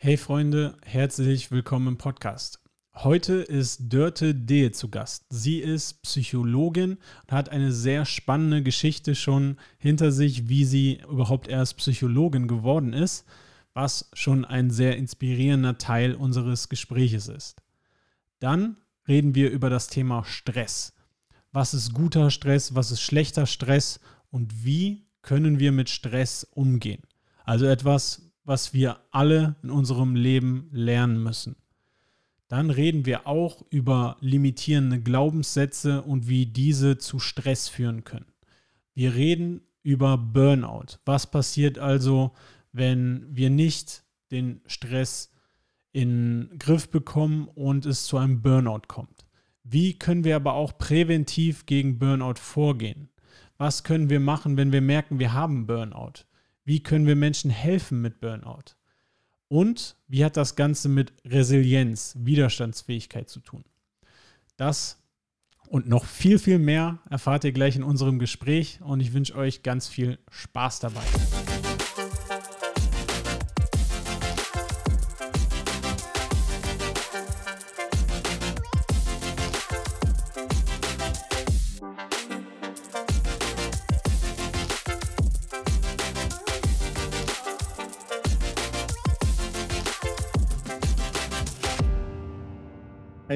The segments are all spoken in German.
Hey Freunde, herzlich willkommen im Podcast. Heute ist Dörte Dehe zu Gast. Sie ist Psychologin und hat eine sehr spannende Geschichte schon hinter sich, wie sie überhaupt erst Psychologin geworden ist, was schon ein sehr inspirierender Teil unseres Gespräches ist. Dann reden wir über das Thema Stress. Was ist guter Stress, was ist schlechter Stress und wie können wir mit Stress umgehen? Also etwas, was wir alle in unserem Leben lernen müssen. Dann reden wir auch über limitierende Glaubenssätze und wie diese zu Stress führen können. Wir reden über Burnout. Was passiert also, wenn wir nicht den Stress in den Griff bekommen und es zu einem Burnout kommt? Wie können wir aber auch präventiv gegen Burnout vorgehen? Was können wir machen, wenn wir merken, wir haben Burnout? Wie können wir Menschen helfen mit Burnout? Und wie hat das Ganze mit Resilienz, Widerstandsfähigkeit zu tun? Das und noch viel, viel mehr erfahrt ihr gleich in unserem Gespräch und ich wünsche euch ganz viel Spaß dabei.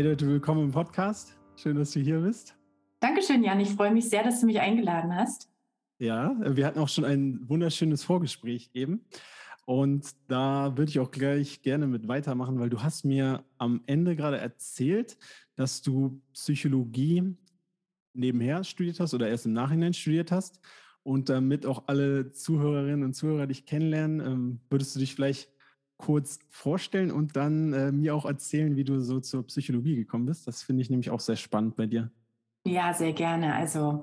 Hey Leute, willkommen im Podcast. Schön, dass du hier bist. Dankeschön, Jan. Ich freue mich sehr, dass du mich eingeladen hast. Ja, wir hatten auch schon ein wunderschönes Vorgespräch eben. Und da würde ich auch gleich gerne mit weitermachen, weil du hast mir am Ende gerade erzählt, dass du Psychologie nebenher studiert hast oder erst im Nachhinein studiert hast. Und damit auch alle Zuhörerinnen und Zuhörer dich kennenlernen, ähm, würdest du dich vielleicht kurz vorstellen und dann äh, mir auch erzählen, wie du so zur Psychologie gekommen bist. Das finde ich nämlich auch sehr spannend bei dir. Ja, sehr gerne. Also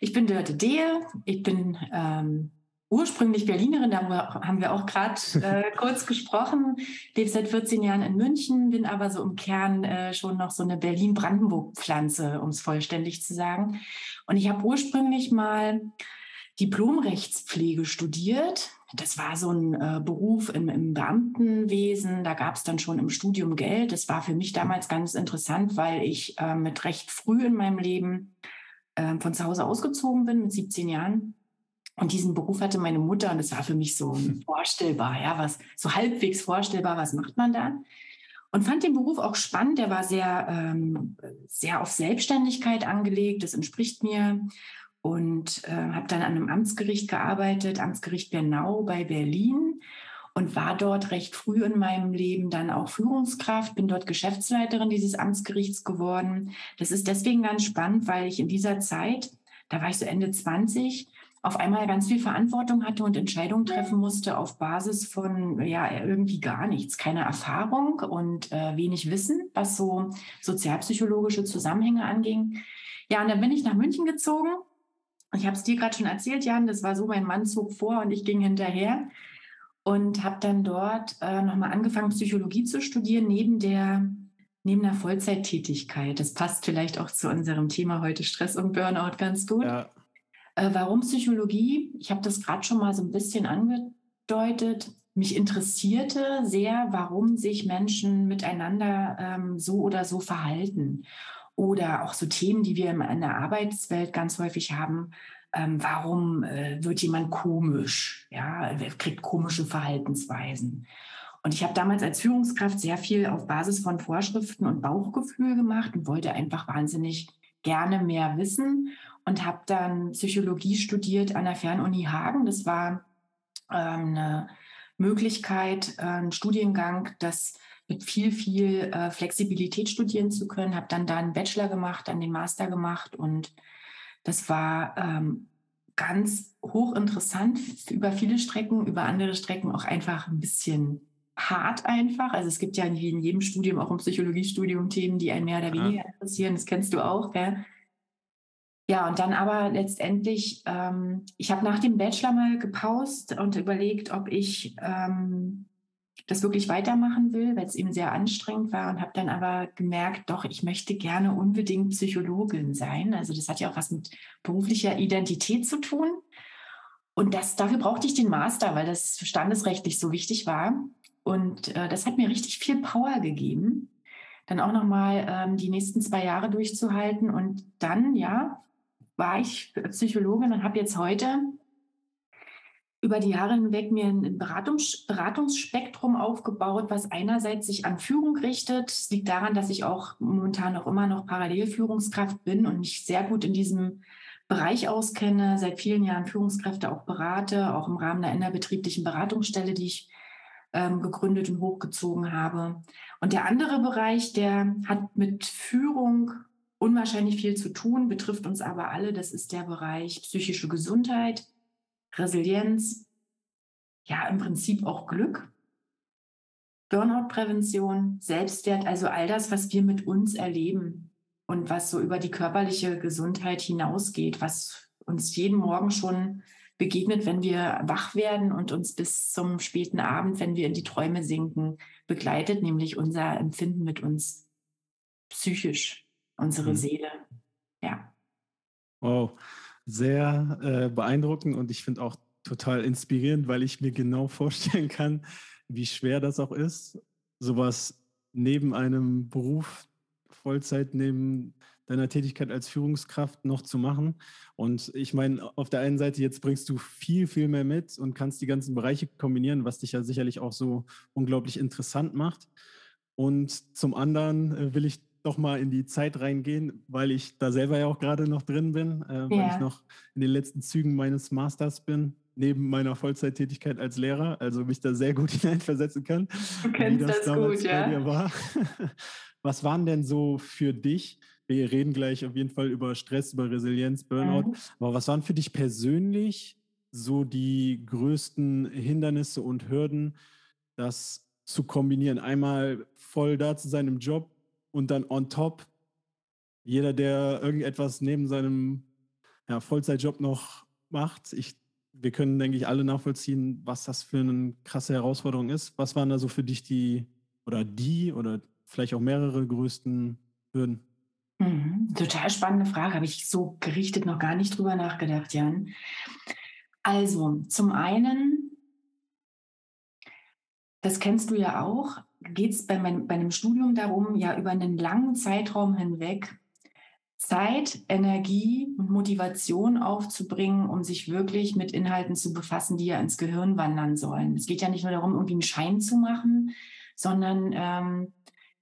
ich bin Dörte Dehe. Ich bin ähm, ursprünglich Berlinerin, da haben wir auch gerade äh, kurz gesprochen. Lebe seit 14 Jahren in München, bin aber so im Kern äh, schon noch so eine Berlin-Brandenburg-Pflanze, um es vollständig zu sagen. Und ich habe ursprünglich mal Diplomrechtspflege studiert. Das war so ein äh, Beruf im, im, Beamtenwesen. Da gab es dann schon im Studium Geld. Das war für mich damals ganz interessant, weil ich äh, mit recht früh in meinem Leben äh, von zu Hause ausgezogen bin, mit 17 Jahren. Und diesen Beruf hatte meine Mutter und es war für mich so vorstellbar, ja, was so halbwegs vorstellbar, was macht man da? Und fand den Beruf auch spannend. Der war sehr, ähm, sehr auf Selbstständigkeit angelegt. Das entspricht mir und äh, habe dann an einem Amtsgericht gearbeitet, Amtsgericht Bernau bei Berlin und war dort recht früh in meinem Leben dann auch Führungskraft, bin dort Geschäftsleiterin dieses Amtsgerichts geworden. Das ist deswegen ganz spannend, weil ich in dieser Zeit, da war ich so Ende 20, auf einmal ganz viel Verantwortung hatte und Entscheidungen treffen musste auf Basis von ja irgendwie gar nichts, keine Erfahrung und äh, wenig Wissen, was so sozialpsychologische Zusammenhänge anging. Ja, und dann bin ich nach München gezogen ich habe es dir gerade schon erzählt, Jan, das war so, mein Mann zog vor und ich ging hinterher und habe dann dort äh, nochmal angefangen, Psychologie zu studieren, neben der neben einer Vollzeittätigkeit. Das passt vielleicht auch zu unserem Thema heute Stress und Burnout ganz gut. Ja. Äh, warum Psychologie? Ich habe das gerade schon mal so ein bisschen angedeutet. Mich interessierte sehr, warum sich Menschen miteinander ähm, so oder so verhalten oder auch so Themen, die wir in der Arbeitswelt ganz häufig haben. Ähm, warum äh, wird jemand komisch? Ja, kriegt komische Verhaltensweisen? Und ich habe damals als Führungskraft sehr viel auf Basis von Vorschriften und Bauchgefühl gemacht und wollte einfach wahnsinnig gerne mehr wissen und habe dann Psychologie studiert an der Fernuni Hagen. Das war ähm, eine Möglichkeit, äh, ein Studiengang, das mit viel, viel äh, Flexibilität studieren zu können. Habe dann da einen Bachelor gemacht, dann den Master gemacht und das war ähm, ganz hochinteressant über viele Strecken, über andere Strecken auch einfach ein bisschen hart einfach. Also es gibt ja in jedem Studium, auch im Psychologiestudium, Themen, die einen mehr oder weniger ja. interessieren. Das kennst du auch, gell? Ja, und dann aber letztendlich, ähm, ich habe nach dem Bachelor mal gepaust und überlegt, ob ich ähm, das wirklich weitermachen will, weil es eben sehr anstrengend war und habe dann aber gemerkt, doch, ich möchte gerne unbedingt Psychologin sein. Also das hat ja auch was mit beruflicher Identität zu tun. Und das, dafür brauchte ich den Master, weil das standesrechtlich so wichtig war. Und äh, das hat mir richtig viel Power gegeben, dann auch nochmal ähm, die nächsten zwei Jahre durchzuhalten. Und dann, ja, war ich Psychologin und habe jetzt heute über die Jahre hinweg mir ein Beratungs Beratungsspektrum aufgebaut, was einerseits sich an Führung richtet. Es liegt daran, dass ich auch momentan auch immer noch Parallelführungskraft bin und mich sehr gut in diesem Bereich auskenne, seit vielen Jahren Führungskräfte auch berate, auch im Rahmen der innerbetrieblichen Beratungsstelle, die ich ähm, gegründet und hochgezogen habe. Und der andere Bereich, der hat mit Führung unwahrscheinlich viel zu tun, betrifft uns aber alle. Das ist der Bereich psychische Gesundheit, Resilienz, ja im Prinzip auch Glück, Burnout-Prävention, Selbstwert, also all das, was wir mit uns erleben und was so über die körperliche Gesundheit hinausgeht, was uns jeden Morgen schon begegnet, wenn wir wach werden und uns bis zum späten Abend, wenn wir in die Träume sinken, begleitet, nämlich unser Empfinden mit uns psychisch, unsere mhm. Seele. Ja. Wow, sehr äh, beeindruckend und ich finde auch total inspirierend, weil ich mir genau vorstellen kann, wie schwer das auch ist, sowas neben einem Beruf Vollzeit neben deiner Tätigkeit als Führungskraft noch zu machen. Und ich meine, auf der einen Seite, jetzt bringst du viel, viel mehr mit und kannst die ganzen Bereiche kombinieren, was dich ja sicherlich auch so unglaublich interessant macht. Und zum anderen äh, will ich doch mal in die Zeit reingehen, weil ich da selber ja auch gerade noch drin bin, äh, weil ja. ich noch in den letzten Zügen meines Masters bin, neben meiner Vollzeittätigkeit als Lehrer, also mich da sehr gut hineinversetzen kann. Du kennst das, das gut, ja. War. Was waren denn so für dich, wir reden gleich auf jeden Fall über Stress, über Resilienz, Burnout, mhm. aber was waren für dich persönlich so die größten Hindernisse und Hürden, das zu kombinieren? Einmal voll da zu sein im Job und dann on top, jeder, der irgendetwas neben seinem ja, Vollzeitjob noch macht, ich, wir können, denke ich, alle nachvollziehen, was das für eine krasse Herausforderung ist. Was waren da so für dich die oder die oder vielleicht auch mehrere größten Hürden? Mhm. Total spannende Frage, habe ich so gerichtet noch gar nicht drüber nachgedacht, Jan. Also, zum einen, das kennst du ja auch, geht es bei, bei einem Studium darum, ja über einen langen Zeitraum hinweg Zeit, Energie und Motivation aufzubringen, um sich wirklich mit Inhalten zu befassen, die ja ins Gehirn wandern sollen. Es geht ja nicht nur darum, irgendwie einen Schein zu machen, sondern ähm,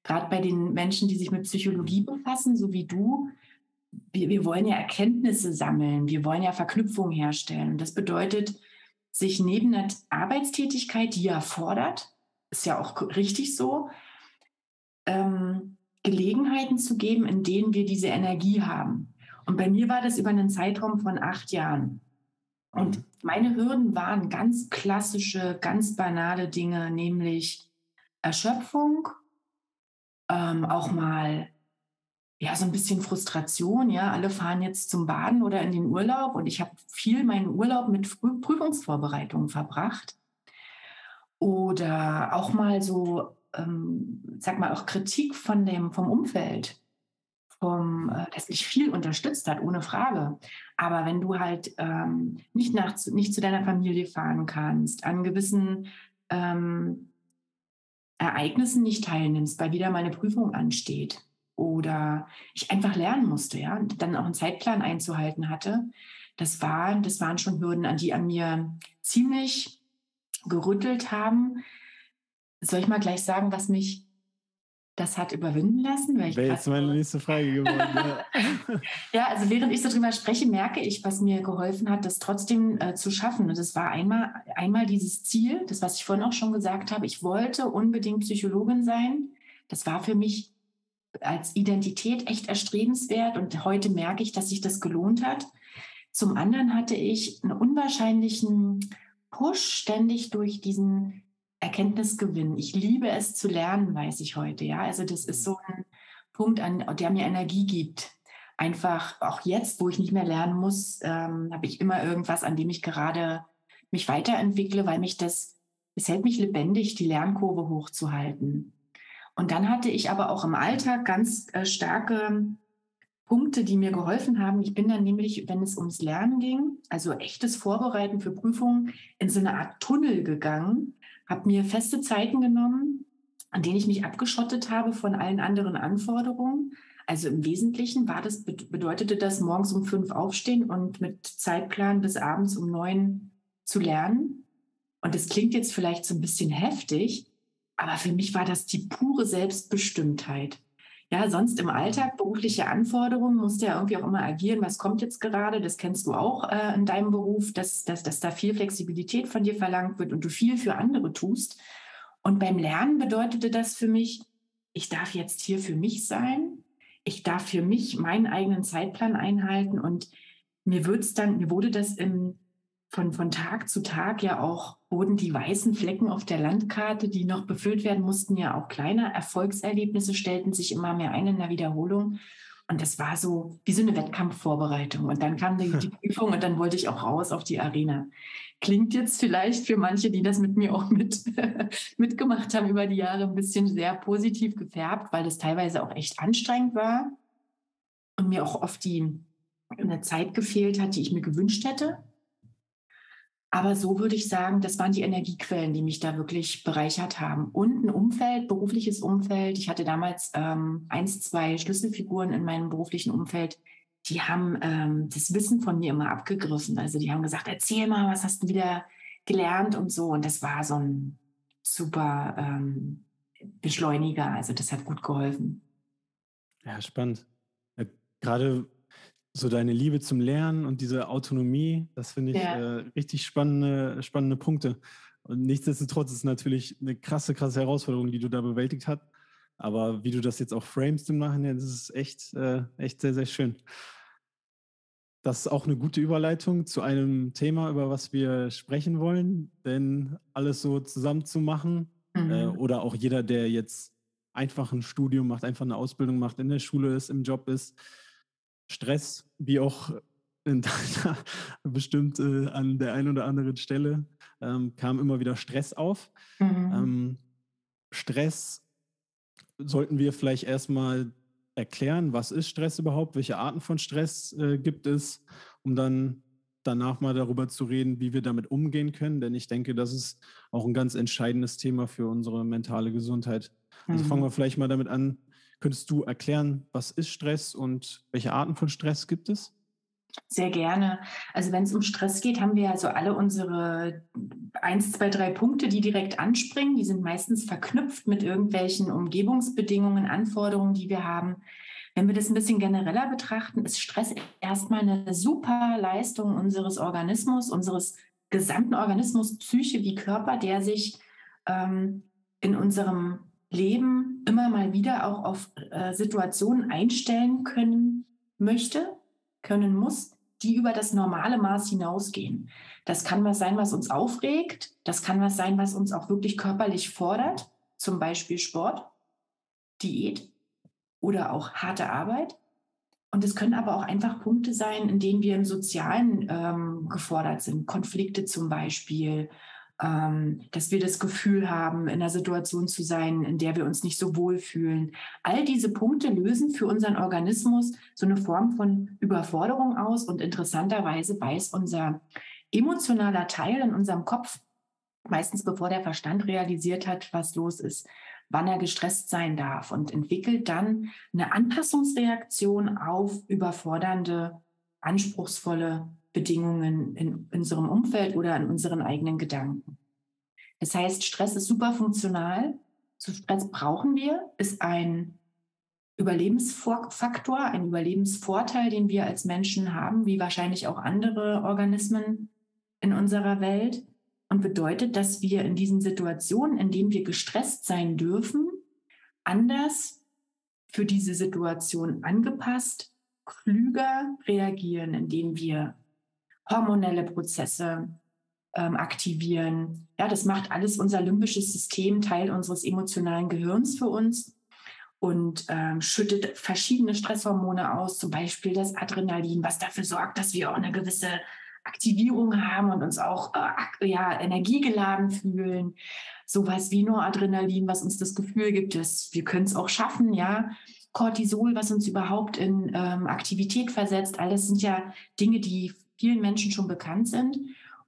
gerade bei den Menschen, die sich mit Psychologie befassen, so wie du, wir, wir wollen ja Erkenntnisse sammeln, wir wollen ja Verknüpfungen herstellen. Und das bedeutet, sich neben der Arbeitstätigkeit, die ja fordert, ist ja auch richtig so, ähm, Gelegenheiten zu geben, in denen wir diese Energie haben. Und bei mir war das über einen Zeitraum von acht Jahren. Und meine Hürden waren ganz klassische, ganz banale Dinge, nämlich Erschöpfung, ähm, auch mal ja so ein bisschen Frustration. Ja, alle fahren jetzt zum Baden oder in den Urlaub und ich habe viel meinen Urlaub mit Prüfungsvorbereitungen verbracht. Oder auch mal so, ähm, sag mal, auch Kritik von dem, vom Umfeld, vom, äh, das mich viel unterstützt hat, ohne Frage. Aber wenn du halt ähm, nicht, nach, nicht zu deiner Familie fahren kannst, an gewissen ähm, Ereignissen nicht teilnimmst, weil wieder mal eine Prüfung ansteht oder ich einfach lernen musste, ja, und dann auch einen Zeitplan einzuhalten hatte. Das waren, das waren schon Hürden, an die an mir ziemlich gerüttelt haben. Soll ich mal gleich sagen, was mich das hat überwinden lassen? Wäre jetzt meine nächste Frage geworden. Ja. ja. also während ich so drüber spreche, merke ich, was mir geholfen hat, das trotzdem äh, zu schaffen. Und das war einmal, einmal dieses Ziel, das, was ich vorhin auch schon gesagt habe. Ich wollte unbedingt Psychologin sein. Das war für mich als Identität echt erstrebenswert. Und heute merke ich, dass sich das gelohnt hat. Zum anderen hatte ich einen unwahrscheinlichen Push ständig durch diesen Erkenntnisgewinn. Ich liebe es zu lernen, weiß ich heute. Ja, also das ist mhm. so ein Punkt, an, der mir Energie gibt. Einfach auch jetzt, wo ich nicht mehr lernen muss, ähm, habe ich immer irgendwas, an dem ich gerade mich weiterentwickle, weil mich das, es hält mich lebendig, die Lernkurve hochzuhalten. Und dann hatte ich aber auch im Alltag ganz äh, starke Punkte, die mir geholfen haben. Ich bin dann nämlich, wenn es ums Lernen ging, also echtes Vorbereiten für Prüfungen, in so eine Art Tunnel gegangen, habe mir feste Zeiten genommen, an denen ich mich abgeschottet habe von allen anderen Anforderungen. Also im Wesentlichen war das, bedeutete das morgens um fünf aufstehen und mit Zeitplan bis abends um neun zu lernen. Und das klingt jetzt vielleicht so ein bisschen heftig, aber für mich war das die pure Selbstbestimmtheit. Ja, sonst im Alltag berufliche Anforderungen musst du ja irgendwie auch immer agieren. Was kommt jetzt gerade? Das kennst du auch äh, in deinem Beruf, dass, dass, dass da viel Flexibilität von dir verlangt wird und du viel für andere tust. Und beim Lernen bedeutete das für mich, ich darf jetzt hier für mich sein. Ich darf für mich meinen eigenen Zeitplan einhalten und mir wird's dann, mir wurde das im von, von Tag zu Tag ja auch wurden die weißen Flecken auf der Landkarte, die noch befüllt werden mussten, ja auch kleiner. Erfolgserlebnisse stellten sich immer mehr ein in der Wiederholung. Und das war so wie so eine Wettkampfvorbereitung. Und dann kam die, die Prüfung und dann wollte ich auch raus auf die Arena. Klingt jetzt vielleicht für manche, die das mit mir auch mit, mitgemacht haben über die Jahre, ein bisschen sehr positiv gefärbt, weil das teilweise auch echt anstrengend war und mir auch oft die eine Zeit gefehlt hat, die ich mir gewünscht hätte. Aber so würde ich sagen, das waren die Energiequellen, die mich da wirklich bereichert haben. Und ein Umfeld, berufliches Umfeld. Ich hatte damals ähm, eins, zwei Schlüsselfiguren in meinem beruflichen Umfeld, die haben ähm, das Wissen von mir immer abgegriffen. Also die haben gesagt, erzähl mal, was hast du wieder gelernt und so. Und das war so ein super ähm, Beschleuniger. Also das hat gut geholfen. Ja, spannend. Ja, gerade so deine Liebe zum Lernen und diese Autonomie, das finde ich ja. äh, richtig spannende, spannende Punkte. Und nichtsdestotrotz ist es natürlich eine krasse, krasse Herausforderung, die du da bewältigt hast. Aber wie du das jetzt auch framest im Nachhinein, das ist echt, äh, echt sehr, sehr schön. Das ist auch eine gute Überleitung zu einem Thema, über was wir sprechen wollen. Denn alles so zusammen zu machen äh, mhm. äh, oder auch jeder, der jetzt einfach ein Studium macht, einfach eine Ausbildung macht, in der Schule ist, im Job ist, Stress, wie auch in deiner, bestimmt äh, an der einen oder anderen Stelle, ähm, kam immer wieder Stress auf. Mhm. Ähm, Stress sollten wir vielleicht erstmal erklären, was ist Stress überhaupt, welche Arten von Stress äh, gibt es, um dann danach mal darüber zu reden, wie wir damit umgehen können. Denn ich denke, das ist auch ein ganz entscheidendes Thema für unsere mentale Gesundheit. Also mhm. fangen wir vielleicht mal damit an, Könntest du erklären, was ist Stress und welche Arten von Stress gibt es? Sehr gerne. Also wenn es um Stress geht, haben wir also alle unsere eins, zwei, drei Punkte, die direkt anspringen. Die sind meistens verknüpft mit irgendwelchen Umgebungsbedingungen, Anforderungen, die wir haben. Wenn wir das ein bisschen genereller betrachten, ist Stress erstmal eine super Leistung unseres Organismus, unseres gesamten Organismus, Psyche wie Körper, der sich ähm, in unserem Leben immer mal wieder auch auf äh, Situationen einstellen können möchte, können muss, die über das normale Maß hinausgehen. Das kann was sein, was uns aufregt. Das kann was sein, was uns auch wirklich körperlich fordert. Zum Beispiel Sport, Diät oder auch harte Arbeit. Und es können aber auch einfach Punkte sein, in denen wir im Sozialen ähm, gefordert sind. Konflikte zum Beispiel dass wir das Gefühl haben, in einer Situation zu sein, in der wir uns nicht so wohl fühlen. All diese Punkte lösen für unseren Organismus so eine Form von Überforderung aus und interessanterweise weiß unser emotionaler Teil in unserem Kopf, meistens bevor der Verstand realisiert hat, was los ist, wann er gestresst sein darf und entwickelt dann eine Anpassungsreaktion auf überfordernde, anspruchsvolle Bedingungen in unserem Umfeld oder in unseren eigenen Gedanken. Das heißt, Stress ist super funktional. So Stress brauchen wir, ist ein Überlebensfaktor, ein Überlebensvorteil, den wir als Menschen haben, wie wahrscheinlich auch andere Organismen in unserer Welt und bedeutet, dass wir in diesen Situationen, in denen wir gestresst sein dürfen, anders für diese Situation angepasst, klüger reagieren, indem wir hormonelle Prozesse ähm, aktivieren. Ja, das macht alles unser limbisches System, Teil unseres emotionalen Gehirns für uns und ähm, schüttet verschiedene Stresshormone aus, zum Beispiel das Adrenalin, was dafür sorgt, dass wir auch eine gewisse Aktivierung haben und uns auch äh, ja, energiegeladen fühlen. Sowas wie Noradrenalin, was uns das Gefühl gibt, dass wir können es auch schaffen, ja. Cortisol, was uns überhaupt in ähm, Aktivität versetzt. Alles sind ja Dinge, die vielen Menschen schon bekannt sind.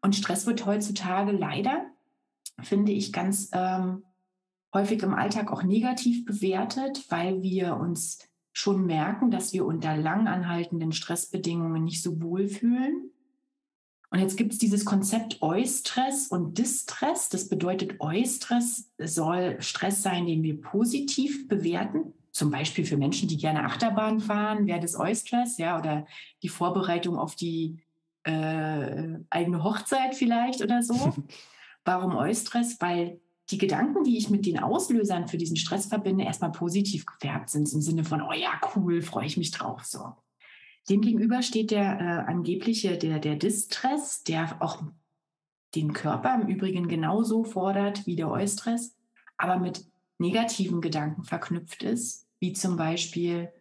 Und Stress wird heutzutage leider finde ich, ganz ähm, häufig im Alltag auch negativ bewertet, weil wir uns schon merken, dass wir unter langanhaltenden Stressbedingungen nicht so wohl fühlen. Und jetzt gibt es dieses Konzept Eustress und Distress. Das bedeutet, Eustress soll Stress sein, den wir positiv bewerten. Zum Beispiel für Menschen, die gerne Achterbahn fahren, wäre das Eustress, ja, oder die Vorbereitung auf die äh, eigene Hochzeit vielleicht oder so. Warum Eustress? Weil die Gedanken, die ich mit den Auslösern für diesen Stress verbinde, erstmal positiv gefärbt sind, im Sinne von, oh ja, cool, freue ich mich drauf. So. Demgegenüber steht der äh, angebliche, der, der Distress, der auch den Körper im Übrigen genauso fordert wie der Eustress, aber mit negativen Gedanken verknüpft ist, wie zum Beispiel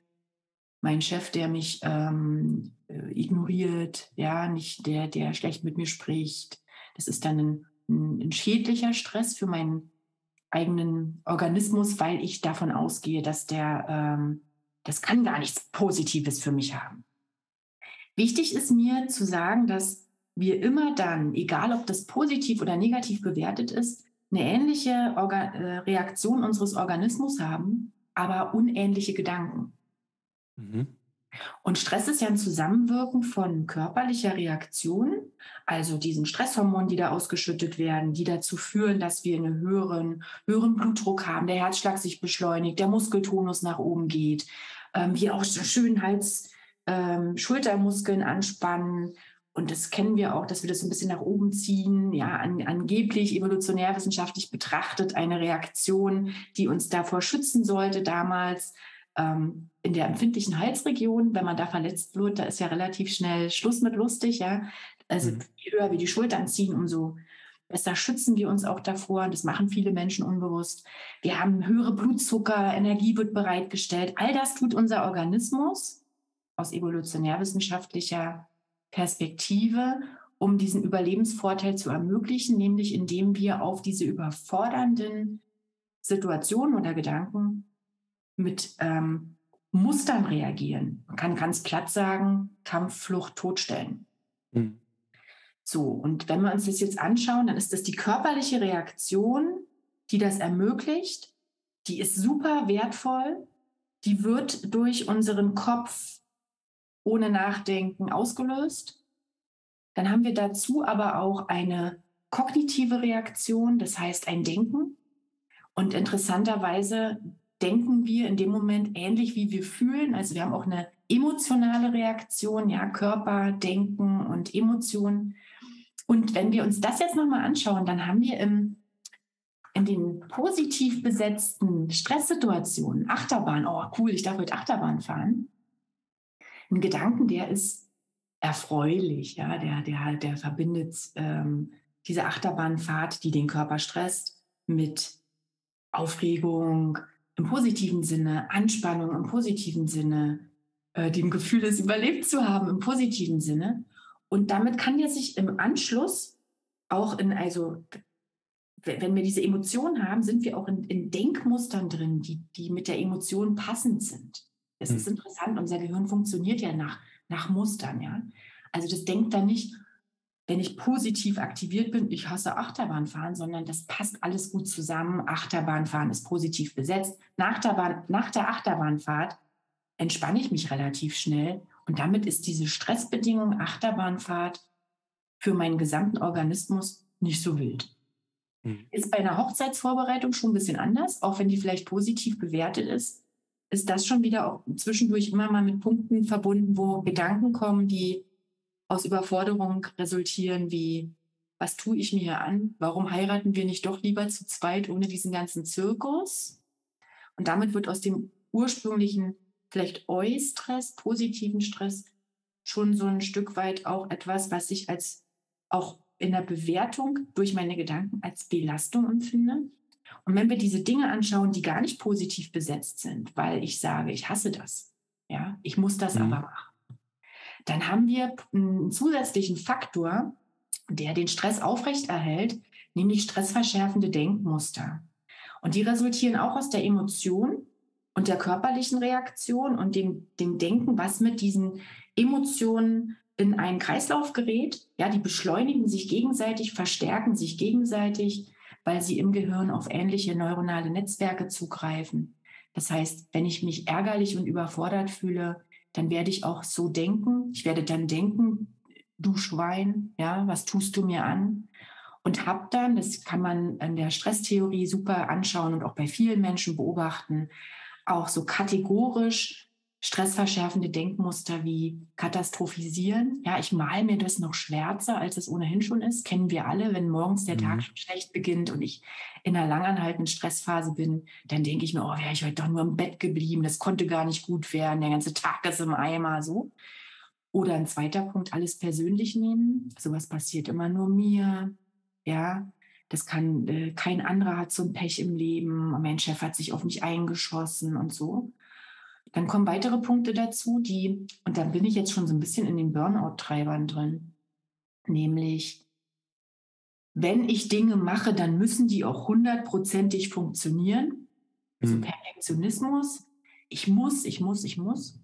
mein Chef, der mich ähm, äh, ignoriert, ja, nicht der, der schlecht mit mir spricht. Das ist dann ein ein schädlicher Stress für meinen eigenen Organismus, weil ich davon ausgehe, dass der, ähm, das kann gar nichts Positives für mich haben. Wichtig ist mir zu sagen, dass wir immer dann, egal ob das positiv oder negativ bewertet ist, eine ähnliche Orga äh, Reaktion unseres Organismus haben, aber unähnliche Gedanken. Mhm. Und Stress ist ja ein Zusammenwirken von körperlicher Reaktion, also diesen Stresshormonen, die da ausgeschüttet werden, die dazu führen, dass wir einen höheren, höheren Blutdruck haben, der Herzschlag sich beschleunigt, der Muskeltonus nach oben geht, ähm, wir auch schön Hals, ähm, Schultermuskeln anspannen. Und das kennen wir auch, dass wir das ein bisschen nach oben ziehen. Ja, an, angeblich evolutionärwissenschaftlich betrachtet eine Reaktion, die uns davor schützen sollte damals ähm, in der empfindlichen Halsregion, wenn man da verletzt wird, da ist ja relativ schnell Schluss mit lustig, ja. Also mhm. je höher wir die Schultern ziehen, umso besser schützen wir uns auch davor. Das machen viele Menschen unbewusst. Wir haben höhere Blutzucker, Energie wird bereitgestellt. All das tut unser Organismus aus evolutionärwissenschaftlicher Perspektive, um diesen Überlebensvorteil zu ermöglichen, nämlich indem wir auf diese überfordernden Situationen oder Gedanken mit ähm, Mustern reagieren. Man kann ganz platt sagen, Kampf, Flucht, Todstellen. Mhm. So, und wenn wir uns das jetzt anschauen, dann ist das die körperliche Reaktion, die das ermöglicht. Die ist super wertvoll. Die wird durch unseren Kopf ohne Nachdenken ausgelöst. Dann haben wir dazu aber auch eine kognitive Reaktion, das heißt ein Denken. Und interessanterweise denken wir in dem Moment ähnlich, wie wir fühlen. Also wir haben auch eine emotionale Reaktion, ja, Körper, Denken und Emotionen. Und wenn wir uns das jetzt nochmal anschauen, dann haben wir im, in den positiv besetzten Stresssituationen, Achterbahn, oh cool, ich darf heute Achterbahn fahren, einen Gedanken, der ist erfreulich, ja, der, der, der verbindet ähm, diese Achterbahnfahrt, die den Körper stresst, mit Aufregung, im positiven Sinne, Anspannung im positiven Sinne, äh, dem Gefühl, es überlebt zu haben im positiven Sinne. Und damit kann ja sich im Anschluss auch in, also wenn wir diese Emotion haben, sind wir auch in, in Denkmustern drin, die, die mit der Emotion passend sind. Es mhm. ist interessant, unser Gehirn funktioniert ja nach, nach Mustern, ja. Also das denkt dann nicht, wenn ich positiv aktiviert bin, ich hasse Achterbahnfahren, sondern das passt alles gut zusammen. Achterbahnfahren ist positiv besetzt. Nach der, Bahn, nach der Achterbahnfahrt entspanne ich mich relativ schnell und damit ist diese Stressbedingung Achterbahnfahrt für meinen gesamten Organismus nicht so wild. Mhm. Ist bei einer Hochzeitsvorbereitung schon ein bisschen anders, auch wenn die vielleicht positiv bewertet ist, ist das schon wieder auch zwischendurch immer mal mit Punkten verbunden, wo Gedanken kommen, die aus Überforderung resultieren, wie, was tue ich mir hier an? Warum heiraten wir nicht doch lieber zu zweit ohne diesen ganzen Zirkus? Und damit wird aus dem ursprünglichen, vielleicht Eustress, positiven Stress, schon so ein Stück weit auch etwas, was ich als auch in der Bewertung durch meine Gedanken als Belastung empfinde. Und wenn wir diese Dinge anschauen, die gar nicht positiv besetzt sind, weil ich sage, ich hasse das, ja, ich muss das mhm. aber machen dann haben wir einen zusätzlichen Faktor, der den Stress aufrechterhält, nämlich stressverschärfende Denkmuster. Und die resultieren auch aus der Emotion und der körperlichen Reaktion und dem, dem Denken, was mit diesen Emotionen in einen Kreislauf gerät. Ja, die beschleunigen sich gegenseitig, verstärken sich gegenseitig. weil sie im Gehirn auf ähnliche neuronale Netzwerke zugreifen. Das heißt, wenn ich mich ärgerlich und überfordert fühle, dann werde ich auch so denken. Ich werde dann denken, du Schwein, ja, was tust du mir an? Und habe dann, das kann man in der Stresstheorie super anschauen und auch bei vielen Menschen beobachten, auch so kategorisch stressverschärfende Denkmuster wie katastrophisieren. Ja, ich male mir das noch schwärzer, als es ohnehin schon ist. Kennen wir alle, wenn morgens der mhm. Tag schon schlecht beginnt und ich in einer langanhaltenden Stressphase bin, dann denke ich mir, oh, wäre ich heute doch nur im Bett geblieben, das konnte gar nicht gut werden, der ganze Tag ist im Eimer, so. Oder ein zweiter Punkt, alles persönlich nehmen. Sowas passiert immer nur mir. Ja, das kann, äh, kein anderer hat so ein Pech im Leben. Mein Chef hat sich auf mich eingeschossen und so. Dann kommen weitere Punkte dazu, die, und dann bin ich jetzt schon so ein bisschen in den Burnout-Treibern drin, nämlich, wenn ich Dinge mache, dann müssen die auch hundertprozentig funktionieren. Also mhm. Perfektionismus, ich muss, ich muss, ich muss.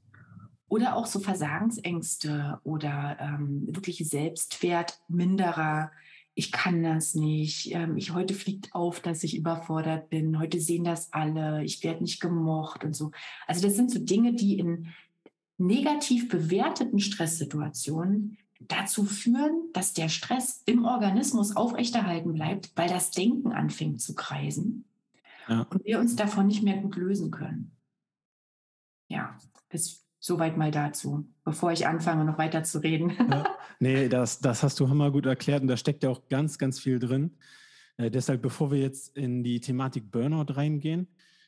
Oder auch so Versagensängste oder ähm, wirklich Selbstwertminderer, ich kann das nicht, ähm, ich heute fliegt auf, dass ich überfordert bin, heute sehen das alle, ich werde nicht gemocht und so. Also das sind so Dinge, die in negativ bewerteten Stresssituationen dazu führen, dass der Stress im Organismus aufrechterhalten bleibt, weil das Denken anfängt zu kreisen ja. und wir uns davon nicht mehr gut lösen können. Ja, das Soweit mal dazu, bevor ich anfange, noch weiter zu reden. Ja, nee, das, das hast du hammer gut erklärt und da steckt ja auch ganz, ganz viel drin. Äh, deshalb, bevor wir jetzt in die Thematik Burnout reingehen,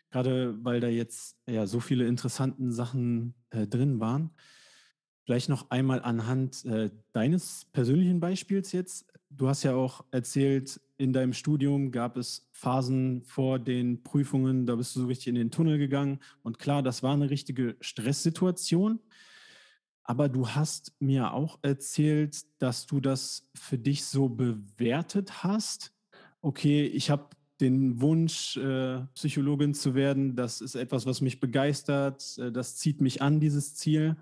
gerade weil da jetzt ja so viele interessante Sachen äh, drin waren, vielleicht noch einmal anhand äh, deines persönlichen Beispiels jetzt. Du hast ja auch erzählt, in deinem Studium gab es Phasen vor den Prüfungen, da bist du so richtig in den Tunnel gegangen. Und klar, das war eine richtige Stresssituation. Aber du hast mir auch erzählt, dass du das für dich so bewertet hast. Okay, ich habe den Wunsch, äh, Psychologin zu werden. Das ist etwas, was mich begeistert. Äh, das zieht mich an, dieses Ziel.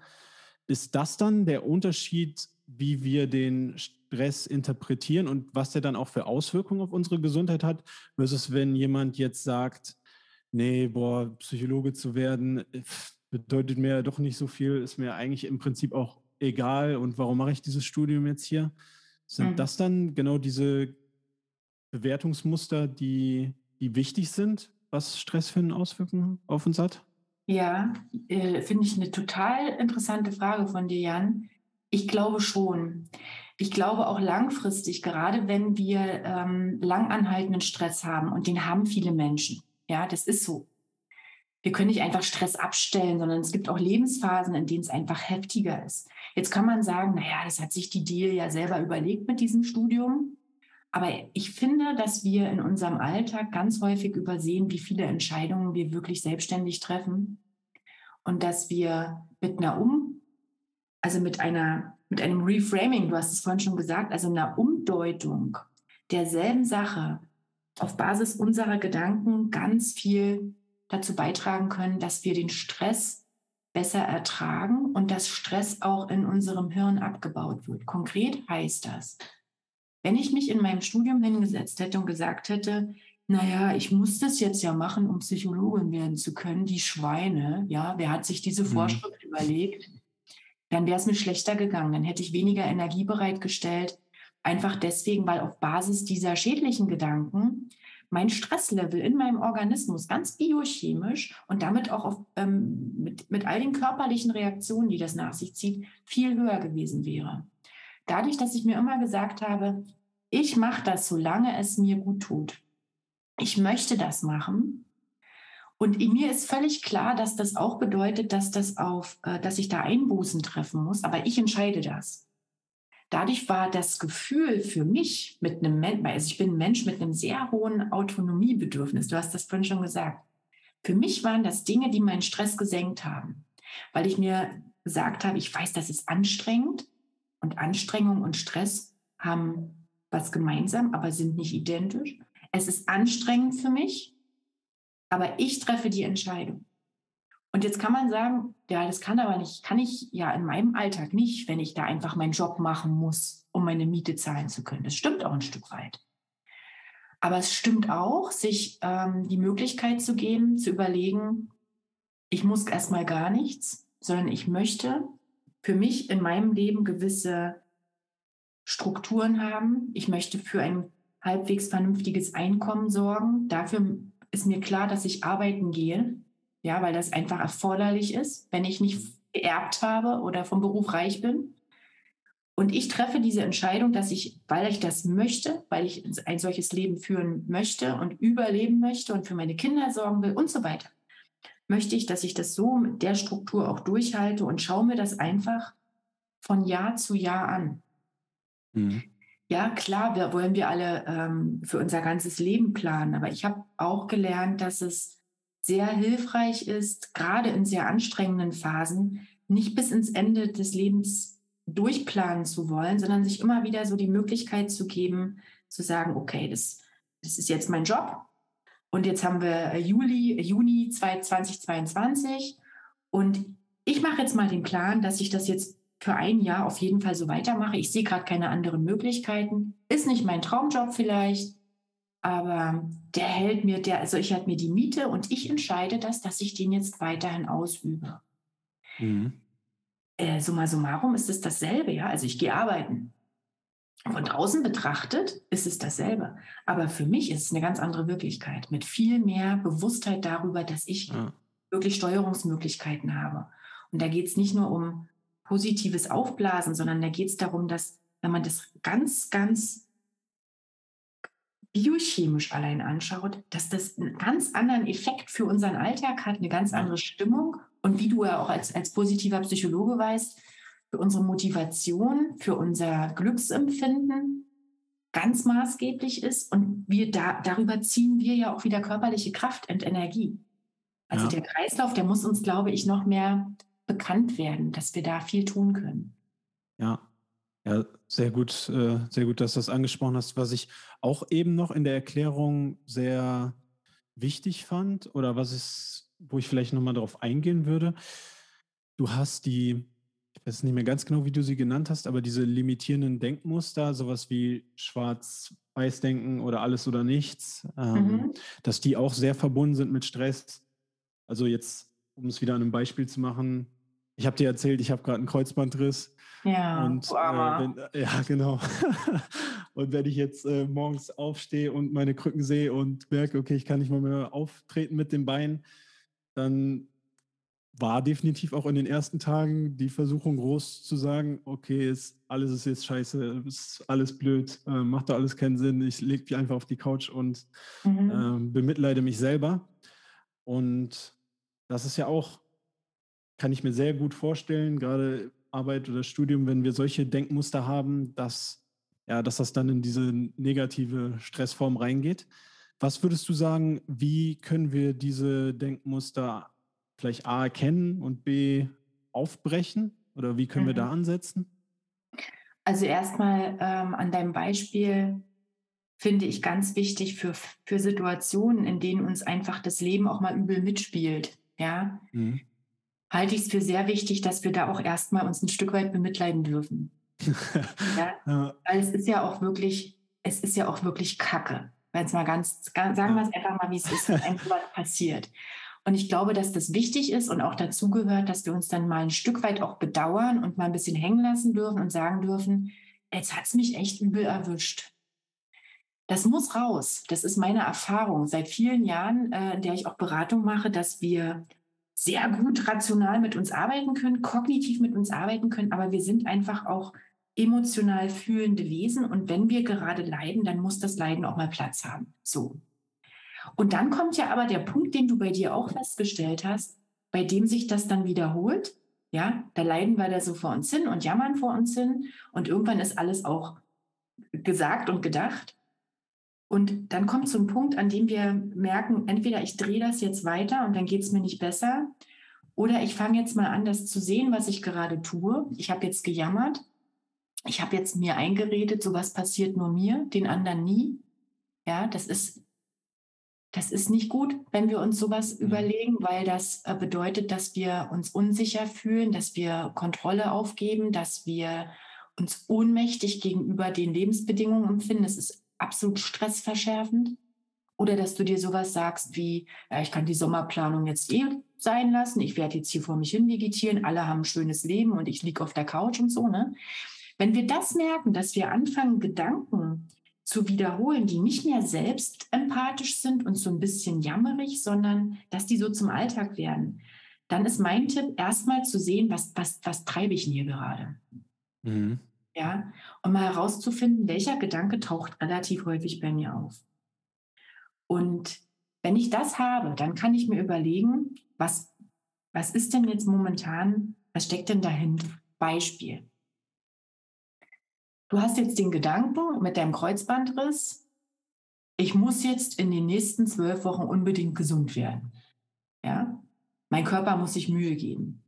Ist das dann der Unterschied, wie wir den Stress interpretieren und was der dann auch für Auswirkungen auf unsere Gesundheit hat, versus wenn jemand jetzt sagt, nee, boah, Psychologe zu werden, bedeutet mir doch nicht so viel, ist mir eigentlich im Prinzip auch egal und warum mache ich dieses Studium jetzt hier? Sind mhm. das dann genau diese Bewertungsmuster, die, die wichtig sind, was Stress für eine Auswirkung auf uns hat? Ja, äh, finde ich eine total interessante Frage von dir, Jan. Ich glaube schon. Ich glaube auch langfristig, gerade wenn wir ähm, langanhaltenden Stress haben, und den haben viele Menschen. Ja, das ist so. Wir können nicht einfach Stress abstellen, sondern es gibt auch Lebensphasen, in denen es einfach heftiger ist. Jetzt kann man sagen, naja, das hat sich die Deal ja selber überlegt mit diesem Studium. Aber ich finde, dass wir in unserem Alltag ganz häufig übersehen, wie viele Entscheidungen wir wirklich selbstständig treffen und dass wir mit einer Um also mit einer, mit einem Reframing, du hast es vorhin schon gesagt, also einer Umdeutung derselben Sache auf Basis unserer Gedanken ganz viel dazu beitragen können, dass wir den Stress besser ertragen und dass Stress auch in unserem Hirn abgebaut wird. Konkret heißt das, wenn ich mich in meinem Studium hingesetzt hätte und gesagt hätte, naja, ich muss das jetzt ja machen, um Psychologin werden zu können, die Schweine, ja, wer hat sich diese mhm. Vorschrift mhm. überlegt? Dann wäre es mir schlechter gegangen. Dann hätte ich weniger Energie bereitgestellt. Einfach deswegen, weil auf Basis dieser schädlichen Gedanken mein Stresslevel in meinem Organismus ganz biochemisch und damit auch auf, ähm, mit, mit all den körperlichen Reaktionen, die das nach sich zieht, viel höher gewesen wäre. Dadurch, dass ich mir immer gesagt habe, ich mache das, solange es mir gut tut. Ich möchte das machen, und mir ist völlig klar, dass das auch bedeutet, dass das auf, äh, dass ich da Einbußen treffen muss, aber ich entscheide das. Dadurch war das Gefühl für mich mit einem also ich bin ein Mensch mit einem sehr hohen Autonomiebedürfnis. Du hast das vorhin schon gesagt. Für mich waren das Dinge, die meinen Stress gesenkt haben, weil ich mir gesagt habe, ich weiß, das ist anstrengend und Anstrengung und Stress haben was gemeinsam, aber sind nicht identisch. Es ist anstrengend für mich, aber ich treffe die Entscheidung. Und jetzt kann man sagen, ja, das kann aber nicht, kann ich ja in meinem Alltag nicht, wenn ich da einfach meinen Job machen muss, um meine Miete zahlen zu können. Das stimmt auch ein Stück weit. Aber es stimmt auch, sich ähm, die Möglichkeit zu geben, zu überlegen, ich muss erstmal gar nichts, sondern ich möchte für mich in meinem Leben gewisse Strukturen haben. Ich möchte für ein halbwegs vernünftiges Einkommen sorgen. Dafür ist mir klar, dass ich arbeiten gehe, ja, weil das einfach erforderlich ist, wenn ich nicht geerbt habe oder vom Beruf reich bin. Und ich treffe diese Entscheidung, dass ich, weil ich das möchte, weil ich ein solches Leben führen möchte und überleben möchte und für meine Kinder sorgen will und so weiter, möchte ich, dass ich das so mit der Struktur auch durchhalte und schaue mir das einfach von Jahr zu Jahr an. Mhm. Ja, klar, wir wollen wir alle ähm, für unser ganzes Leben planen, aber ich habe auch gelernt, dass es sehr hilfreich ist, gerade in sehr anstrengenden Phasen, nicht bis ins Ende des Lebens durchplanen zu wollen, sondern sich immer wieder so die Möglichkeit zu geben, zu sagen, okay, das, das ist jetzt mein Job. Und jetzt haben wir Juli, Juni 2022 und ich mache jetzt mal den Plan, dass ich das jetzt für ein Jahr auf jeden Fall so weitermache. Ich sehe gerade keine anderen Möglichkeiten. Ist nicht mein Traumjob vielleicht, aber der hält mir, der, also ich halt mir die Miete und ich entscheide das, dass ich den jetzt weiterhin ausübe. Mhm. Äh, summa summarum ist es dasselbe, ja. Also ich gehe arbeiten. Von draußen betrachtet ist es dasselbe. Aber für mich ist es eine ganz andere Wirklichkeit mit viel mehr Bewusstheit darüber, dass ich ja. wirklich Steuerungsmöglichkeiten habe. Und da geht es nicht nur um positives Aufblasen, sondern da geht es darum, dass wenn man das ganz, ganz biochemisch allein anschaut, dass das einen ganz anderen Effekt für unseren Alltag hat, eine ganz andere Stimmung. Und wie du ja auch als, als positiver Psychologe weißt, für unsere Motivation, für unser Glücksempfinden ganz maßgeblich ist. Und wir da, darüber ziehen wir ja auch wieder körperliche Kraft und Energie. Also ja. der Kreislauf, der muss uns, glaube ich, noch mehr bekannt werden, dass wir da viel tun können. Ja, ja, sehr gut, äh, sehr gut, dass du das angesprochen hast. Was ich auch eben noch in der Erklärung sehr wichtig fand oder was ist, wo ich vielleicht nochmal darauf eingehen würde. Du hast die, ich weiß nicht mehr ganz genau, wie du sie genannt hast, aber diese limitierenden Denkmuster, sowas wie Schwarz-Weiß-Denken oder alles oder nichts, ähm, mhm. dass die auch sehr verbunden sind mit Stress. Also jetzt, um es wieder an einem Beispiel zu machen, ich habe dir erzählt, ich habe gerade einen Kreuzbandriss. Ja, und äh, wenn, ja, genau. und wenn ich jetzt äh, morgens aufstehe und meine Krücken sehe und merke, okay, ich kann nicht mal mehr auftreten mit dem Bein, dann war definitiv auch in den ersten Tagen die Versuchung groß zu sagen, okay, ist, alles ist jetzt scheiße, ist alles blöd, äh, macht doch alles keinen Sinn, ich lege mich einfach auf die Couch und mhm. äh, bemitleide mich selber. Und das ist ja auch kann ich mir sehr gut vorstellen, gerade Arbeit oder Studium, wenn wir solche Denkmuster haben, dass, ja, dass das dann in diese negative Stressform reingeht. Was würdest du sagen, wie können wir diese Denkmuster vielleicht A erkennen und B aufbrechen? Oder wie können mhm. wir da mhm. ansetzen? Also erstmal ähm, an deinem Beispiel finde ich ganz wichtig für, für Situationen, in denen uns einfach das Leben auch mal übel mitspielt. Ja, mhm halte ich es für sehr wichtig, dass wir da auch erstmal uns ein Stück weit bemitleiden dürfen. ja? ja. Weil es ist ja auch wirklich, es ist ja auch wirklich Kacke. Wenn es mal ganz, ganz sagen wir es einfach mal, wie es ist, wenn einem sowas passiert. Und ich glaube, dass das wichtig ist und auch dazu gehört, dass wir uns dann mal ein Stück weit auch bedauern und mal ein bisschen hängen lassen dürfen und sagen dürfen, jetzt hat es mich echt übel erwischt. Das muss raus. Das ist meine Erfahrung seit vielen Jahren, äh, in der ich auch Beratung mache, dass wir sehr gut rational mit uns arbeiten können, kognitiv mit uns arbeiten können, aber wir sind einfach auch emotional fühlende Wesen und wenn wir gerade leiden, dann muss das Leiden auch mal Platz haben. So. Und dann kommt ja aber der Punkt, den du bei dir auch festgestellt hast, bei dem sich das dann wiederholt. Ja, da leiden wir da so vor uns hin und jammern vor uns hin und irgendwann ist alles auch gesagt und gedacht. Und dann kommt so ein Punkt, an dem wir merken, entweder ich drehe das jetzt weiter und dann geht es mir nicht besser, oder ich fange jetzt mal an, das zu sehen, was ich gerade tue. Ich habe jetzt gejammert. Ich habe jetzt mir eingeredet, sowas passiert nur mir, den anderen nie. Ja, das ist, das ist nicht gut, wenn wir uns sowas mhm. überlegen, weil das äh, bedeutet, dass wir uns unsicher fühlen, dass wir Kontrolle aufgeben, dass wir uns ohnmächtig gegenüber den Lebensbedingungen empfinden. Das ist absolut stressverschärfend. Oder dass du dir sowas sagst wie, ja, ich kann die Sommerplanung jetzt eh sein lassen, ich werde jetzt hier vor mich hin vegetieren, alle haben ein schönes Leben und ich liege auf der Couch und so. Ne? Wenn wir das merken, dass wir anfangen, Gedanken zu wiederholen, die nicht mehr selbst empathisch sind und so ein bisschen jammerig, sondern dass die so zum Alltag werden, dann ist mein Tipp, erstmal zu sehen, was, was, was treibe ich denn hier gerade? Mhm. Ja, und mal herauszufinden, welcher Gedanke taucht relativ häufig bei mir auf. Und wenn ich das habe, dann kann ich mir überlegen, was, was ist denn jetzt momentan, was steckt denn dahinter? Beispiel. Du hast jetzt den Gedanken mit deinem Kreuzbandriss, ich muss jetzt in den nächsten zwölf Wochen unbedingt gesund werden. Ja? Mein Körper muss sich Mühe geben.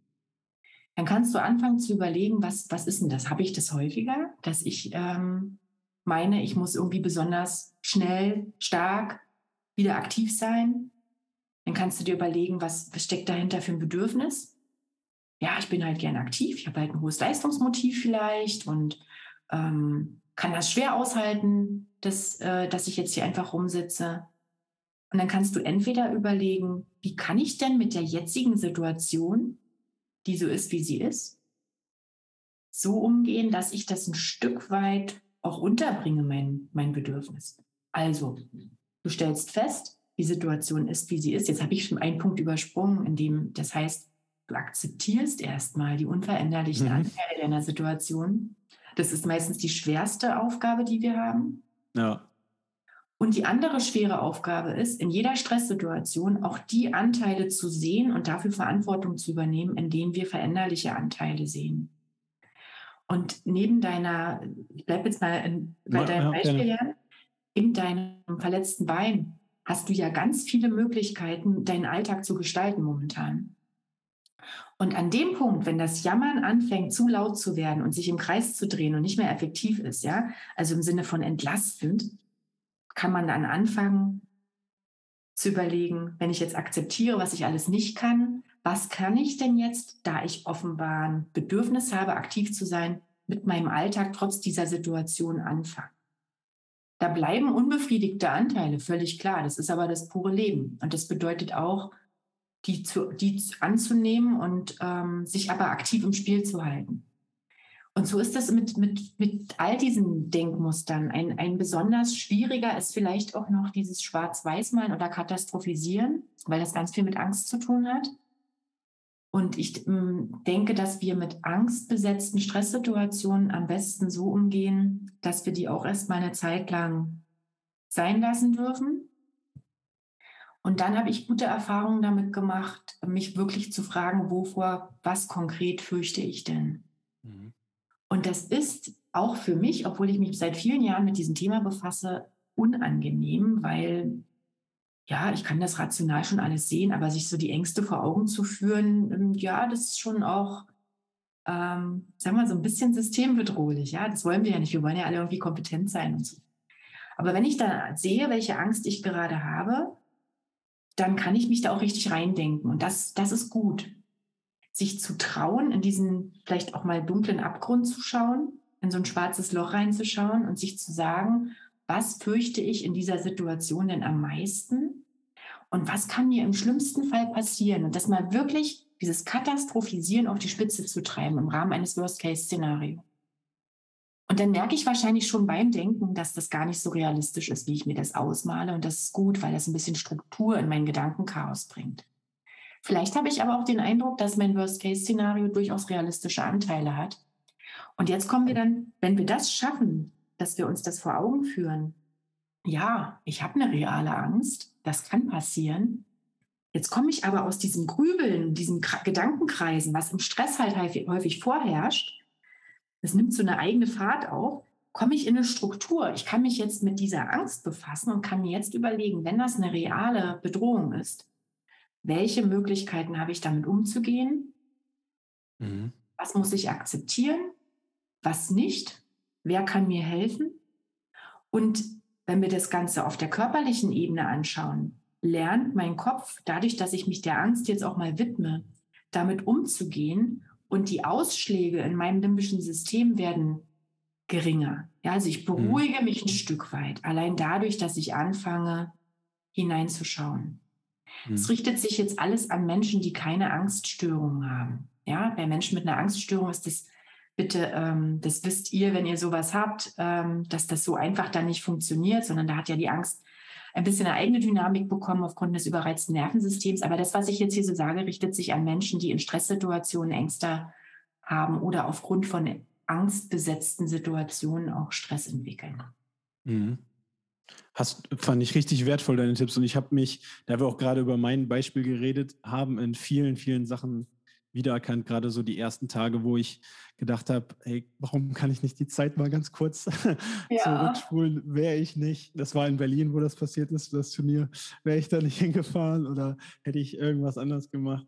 Dann kannst du anfangen zu überlegen, was, was ist denn das? Habe ich das häufiger, dass ich ähm, meine, ich muss irgendwie besonders schnell, stark wieder aktiv sein? Dann kannst du dir überlegen, was, was steckt dahinter für ein Bedürfnis? Ja, ich bin halt gern aktiv, ich habe halt ein hohes Leistungsmotiv vielleicht und ähm, kann das schwer aushalten, dass, äh, dass ich jetzt hier einfach rumsitze. Und dann kannst du entweder überlegen, wie kann ich denn mit der jetzigen Situation, die so ist, wie sie ist, so umgehen, dass ich das ein Stück weit auch unterbringe, mein, mein Bedürfnis. Also, du stellst fest, die Situation ist, wie sie ist. Jetzt habe ich schon einen Punkt übersprungen, in dem das heißt, du akzeptierst erstmal die unveränderlichen mhm. Anteile deiner Situation das ist meistens die schwerste Aufgabe, die wir haben. Ja. Und die andere schwere Aufgabe ist, in jeder Stresssituation auch die Anteile zu sehen und dafür Verantwortung zu übernehmen, indem wir veränderliche Anteile sehen. Und neben deiner, ich bleibe jetzt mal in, bei ja, deinem ja, Beispiel, Jan, in deinem verletzten Bein hast du ja ganz viele Möglichkeiten, deinen Alltag zu gestalten momentan. Und an dem Punkt, wenn das Jammern anfängt, zu laut zu werden und sich im Kreis zu drehen und nicht mehr effektiv ist, ja, also im Sinne von entlastend, kann man dann anfangen zu überlegen, wenn ich jetzt akzeptiere, was ich alles nicht kann, was kann ich denn jetzt, da ich offenbar ein Bedürfnis habe, aktiv zu sein, mit meinem Alltag trotz dieser Situation anfangen? Da bleiben unbefriedigte Anteile, völlig klar. Das ist aber das pure Leben. Und das bedeutet auch, die, zu, die anzunehmen und ähm, sich aber aktiv im Spiel zu halten. Und so ist das mit, mit, mit all diesen Denkmustern. Ein, ein besonders schwieriger ist vielleicht auch noch dieses Schwarz-Weiß-Malen oder Katastrophisieren, weil das ganz viel mit Angst zu tun hat. Und ich ähm, denke, dass wir mit angstbesetzten Stresssituationen am besten so umgehen, dass wir die auch erstmal eine Zeit lang sein lassen dürfen und dann habe ich gute Erfahrungen damit gemacht, mich wirklich zu fragen, wovor, was konkret fürchte ich denn? Und das ist auch für mich, obwohl ich mich seit vielen Jahren mit diesem Thema befasse, unangenehm, weil ja, ich kann das rational schon alles sehen, aber sich so die Ängste vor Augen zu führen, ähm, ja, das ist schon auch, ähm, sagen wir mal, so ein bisschen systembedrohlich. Ja, das wollen wir ja nicht. Wir wollen ja alle irgendwie kompetent sein und so. Aber wenn ich dann sehe, welche Angst ich gerade habe, dann kann ich mich da auch richtig reindenken. Und das, das ist gut. Sich zu trauen, in diesen vielleicht auch mal dunklen Abgrund zu schauen, in so ein schwarzes Loch reinzuschauen und sich zu sagen, was fürchte ich in dieser Situation denn am meisten? Und was kann mir im schlimmsten Fall passieren? Und das mal wirklich dieses Katastrophisieren auf die Spitze zu treiben im Rahmen eines Worst-Case-Szenarios. Und dann merke ich wahrscheinlich schon beim Denken, dass das gar nicht so realistisch ist, wie ich mir das ausmale. Und das ist gut, weil das ein bisschen Struktur in mein Gedankenchaos bringt. Vielleicht habe ich aber auch den Eindruck, dass mein Worst-Case-Szenario durchaus realistische Anteile hat. Und jetzt kommen wir dann, wenn wir das schaffen, dass wir uns das vor Augen führen. Ja, ich habe eine reale Angst, das kann passieren. Jetzt komme ich aber aus diesem Grübeln, diesen Gedankenkreisen, was im Stress halt häufig vorherrscht es nimmt so eine eigene Fahrt auf, komme ich in eine Struktur. Ich kann mich jetzt mit dieser Angst befassen und kann mir jetzt überlegen, wenn das eine reale Bedrohung ist, welche Möglichkeiten habe ich damit umzugehen? Mhm. Was muss ich akzeptieren? Was nicht? Wer kann mir helfen? Und wenn wir das Ganze auf der körperlichen Ebene anschauen, lernt mein Kopf, dadurch, dass ich mich der Angst jetzt auch mal widme, damit umzugehen und die Ausschläge in meinem limbischen System werden geringer. Ja, also ich mhm. beruhige mhm. mich ein Stück weit, allein dadurch, dass ich anfange, hineinzuschauen. Mhm. Es richtet sich jetzt alles an Menschen, die keine Angststörungen haben. Ja, bei Menschen mit einer Angststörung ist das bitte, ähm, das wisst ihr, wenn ihr sowas habt, ähm, dass das so einfach dann nicht funktioniert, sondern da hat ja die Angst ein bisschen eine eigene Dynamik bekommen aufgrund des überreizten Nervensystems. Aber das, was ich jetzt hier so sage, richtet sich an Menschen, die in Stresssituationen Ängste haben oder aufgrund von angstbesetzten Situationen auch Stress entwickeln. Mhm. Hast, fand ich richtig wertvoll, deine Tipps. Und ich habe mich, da wir auch gerade über mein Beispiel geredet haben, in vielen, vielen Sachen wiedererkannt, gerade so die ersten Tage, wo ich gedacht habe, hey, warum kann ich nicht die Zeit mal ganz kurz ja. zurückspulen? Wäre ich nicht, das war in Berlin, wo das passiert ist, das Turnier, wäre ich da nicht hingefahren oder hätte ich irgendwas anders gemacht?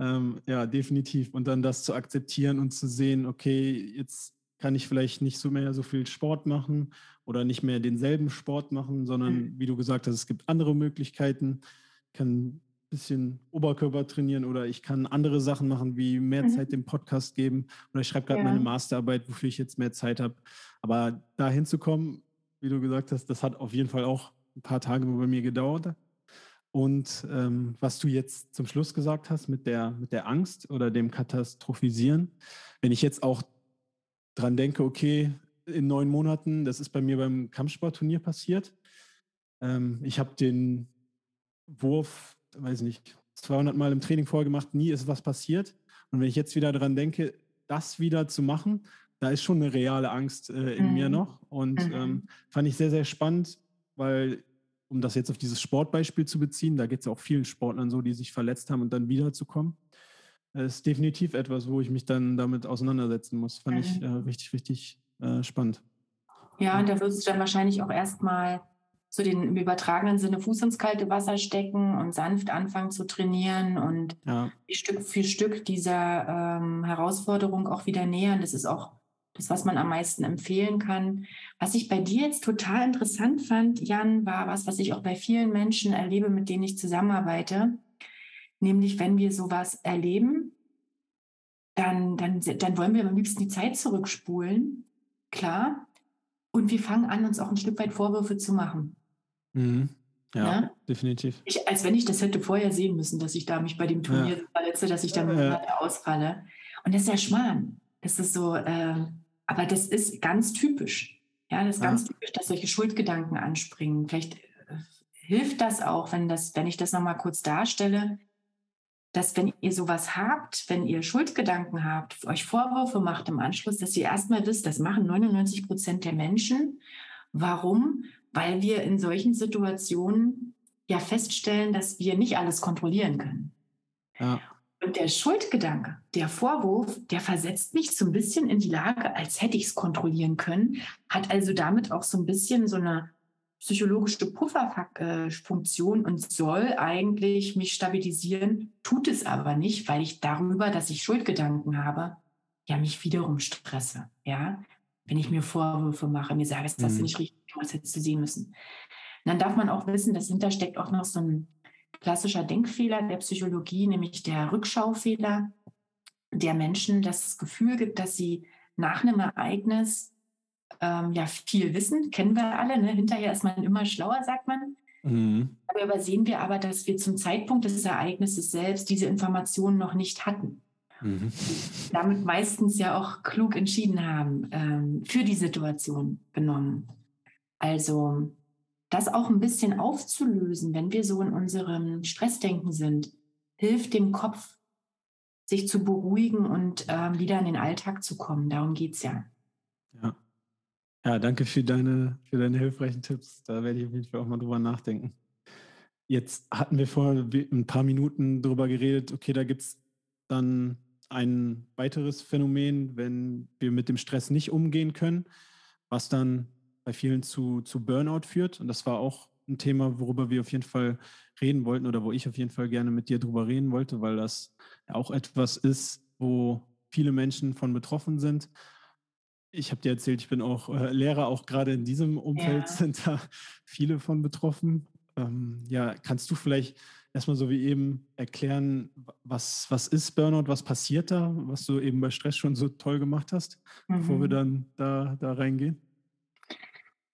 Ähm, ja, definitiv. Und dann das zu akzeptieren und zu sehen, okay, jetzt kann ich vielleicht nicht so mehr so viel Sport machen oder nicht mehr denselben Sport machen, sondern mhm. wie du gesagt hast, es gibt andere Möglichkeiten. Ich kann bisschen Oberkörper trainieren oder ich kann andere Sachen machen, wie mehr mhm. Zeit dem Podcast geben oder ich schreibe gerade ja. meine Masterarbeit, wofür ich jetzt mehr Zeit habe. Aber da hinzukommen, wie du gesagt hast, das hat auf jeden Fall auch ein paar Tage bei mir gedauert. Und ähm, was du jetzt zum Schluss gesagt hast mit der, mit der Angst oder dem Katastrophisieren, wenn ich jetzt auch dran denke, okay, in neun Monaten, das ist bei mir beim Kampfsportturnier passiert. Ähm, ich habe den Wurf weiß nicht, 200 Mal im Training vorgemacht, nie ist was passiert. Und wenn ich jetzt wieder daran denke, das wieder zu machen, da ist schon eine reale Angst äh, in mhm. mir noch. Und mhm. ähm, fand ich sehr, sehr spannend, weil, um das jetzt auf dieses Sportbeispiel zu beziehen, da geht es auch vielen Sportlern so, die sich verletzt haben und dann wiederzukommen. Ist definitiv etwas, wo ich mich dann damit auseinandersetzen muss. Fand mhm. ich äh, richtig, richtig äh, spannend. Ja, und da würdest du dann wahrscheinlich auch erstmal so den im übertragenen Sinne Fuß ins kalte Wasser stecken und sanft anfangen zu trainieren und ja. Stück für Stück dieser ähm, Herausforderung auch wieder nähern. Das ist auch das, was man am meisten empfehlen kann. Was ich bei dir jetzt total interessant fand, Jan, war was, was ich auch bei vielen Menschen erlebe, mit denen ich zusammenarbeite. Nämlich, wenn wir sowas erleben, dann, dann, dann wollen wir am liebsten die Zeit zurückspulen. Klar. Und wir fangen an, uns auch ein Stück weit Vorwürfe zu machen. Mhm. Ja, ja, ne? definitiv. Ich, als wenn ich das hätte vorher sehen müssen, dass ich da mich bei dem Turnier ja. verletze, dass ich da ja. ausfalle. Und das ist ja Schmarrn. Das ist so, äh, aber das ist ganz typisch. Ja, das ist ganz typisch, dass solche Schuldgedanken anspringen. Vielleicht äh, hilft das auch, wenn, das, wenn ich das nochmal kurz darstelle, dass wenn ihr sowas habt, wenn ihr Schuldgedanken habt, euch Vorwürfe macht im Anschluss, dass ihr erstmal wisst, das machen 99 Prozent der Menschen. Warum? weil wir in solchen Situationen ja feststellen, dass wir nicht alles kontrollieren können. Ja. Und der Schuldgedanke, der Vorwurf, der versetzt mich so ein bisschen in die Lage, als hätte ich es kontrollieren können, hat also damit auch so ein bisschen so eine psychologische Pufferfunktion und soll eigentlich mich stabilisieren, tut es aber nicht, weil ich darüber, dass ich Schuldgedanken habe, ja mich wiederum stresse. Ja, wenn ich mir Vorwürfe mache, mir sage, das ist mhm. nicht richtig, was hättest du sehen müssen. Und dann darf man auch wissen, dass dahinter steckt auch noch so ein klassischer Denkfehler der Psychologie, nämlich der Rückschaufehler, der Menschen das Gefühl gibt, dass sie nach einem Ereignis ähm, ja viel wissen, kennen wir alle, ne? hinterher ist man immer schlauer, sagt man. Mhm. Dabei übersehen wir aber, dass wir zum Zeitpunkt des Ereignisses selbst diese Informationen noch nicht hatten. Mhm. Damit meistens ja auch klug entschieden haben, ähm, für die Situation genommen. Also das auch ein bisschen aufzulösen, wenn wir so in unserem Stressdenken sind, hilft dem Kopf, sich zu beruhigen und ähm, wieder in den Alltag zu kommen. Darum geht es ja. Ja. Ja, danke für deine, für deine hilfreichen Tipps. Da werde ich auf jeden Fall auch mal drüber nachdenken. Jetzt hatten wir vor ein paar Minuten darüber geredet, okay, da gibt es dann ein weiteres Phänomen, wenn wir mit dem Stress nicht umgehen können, was dann bei vielen zu, zu Burnout führt. Und das war auch ein Thema, worüber wir auf jeden Fall reden wollten oder wo ich auf jeden Fall gerne mit dir drüber reden wollte, weil das ja auch etwas ist, wo viele Menschen von betroffen sind. Ich habe dir erzählt, ich bin auch äh, Lehrer, auch gerade in diesem Umfeld ja. sind da viele von betroffen. Ähm, ja, kannst du vielleicht erstmal so wie eben erklären, was, was ist Burnout, was passiert da, was du eben bei Stress schon so toll gemacht hast, mhm. bevor wir mhm. dann da, da reingehen?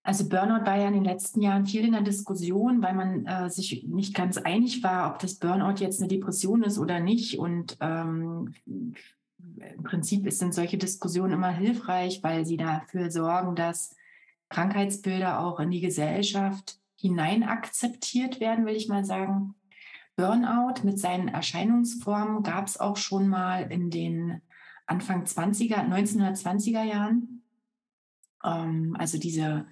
Also Burnout war ja in den letzten Jahren viel in der Diskussion, weil man äh, sich nicht ganz einig war, ob das Burnout jetzt eine Depression ist oder nicht. Und ähm, im Prinzip sind solche Diskussionen immer hilfreich, weil sie dafür sorgen, dass Krankheitsbilder auch in die Gesellschaft hinein akzeptiert werden, will ich mal sagen. Burnout mit seinen Erscheinungsformen gab es auch schon mal in den Anfang 20er, 1920er Jahren. Ähm, also diese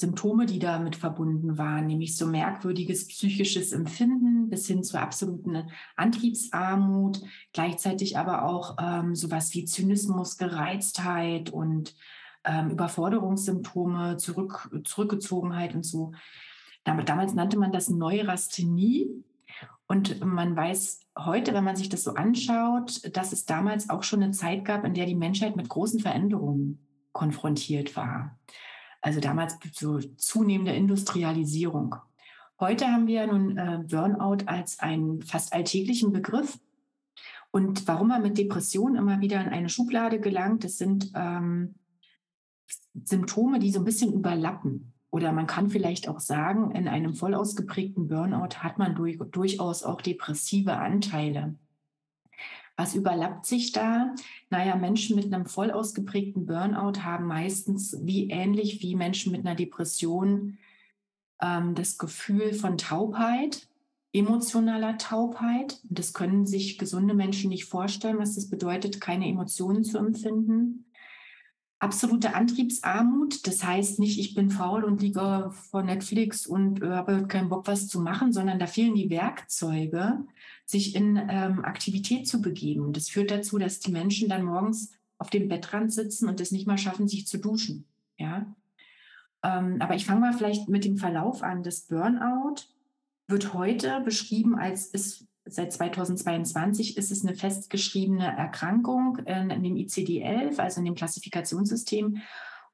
Symptome, die damit verbunden waren, nämlich so merkwürdiges psychisches Empfinden bis hin zur absoluten Antriebsarmut, gleichzeitig aber auch ähm, sowas wie Zynismus, Gereiztheit und ähm, Überforderungssymptome, Zurück, Zurückgezogenheit und so. Damals nannte man das Neurasthenie. Und man weiß heute, wenn man sich das so anschaut, dass es damals auch schon eine Zeit gab, in der die Menschheit mit großen Veränderungen konfrontiert war. Also damals so zunehmende Industrialisierung. Heute haben wir nun äh, Burnout als einen fast alltäglichen Begriff. Und warum man mit Depressionen immer wieder in eine Schublade gelangt, das sind ähm, Symptome, die so ein bisschen überlappen. Oder man kann vielleicht auch sagen, in einem voll ausgeprägten Burnout hat man durch, durchaus auch depressive Anteile. Was überlappt sich da? Naja, Menschen mit einem voll ausgeprägten Burnout haben meistens, wie ähnlich wie Menschen mit einer Depression, ähm, das Gefühl von Taubheit, emotionaler Taubheit. Das können sich gesunde Menschen nicht vorstellen, was das bedeutet, keine Emotionen zu empfinden absolute Antriebsarmut. Das heißt nicht, ich bin faul und liege vor Netflix und äh, habe keinen Bock, was zu machen, sondern da fehlen die Werkzeuge, sich in ähm, Aktivität zu begeben. Das führt dazu, dass die Menschen dann morgens auf dem Bettrand sitzen und es nicht mal schaffen, sich zu duschen. Ja. Ähm, aber ich fange mal vielleicht mit dem Verlauf an. Das Burnout wird heute beschrieben als ist seit 2022 ist es eine festgeschriebene Erkrankung in, in dem ICD-11, also in dem Klassifikationssystem,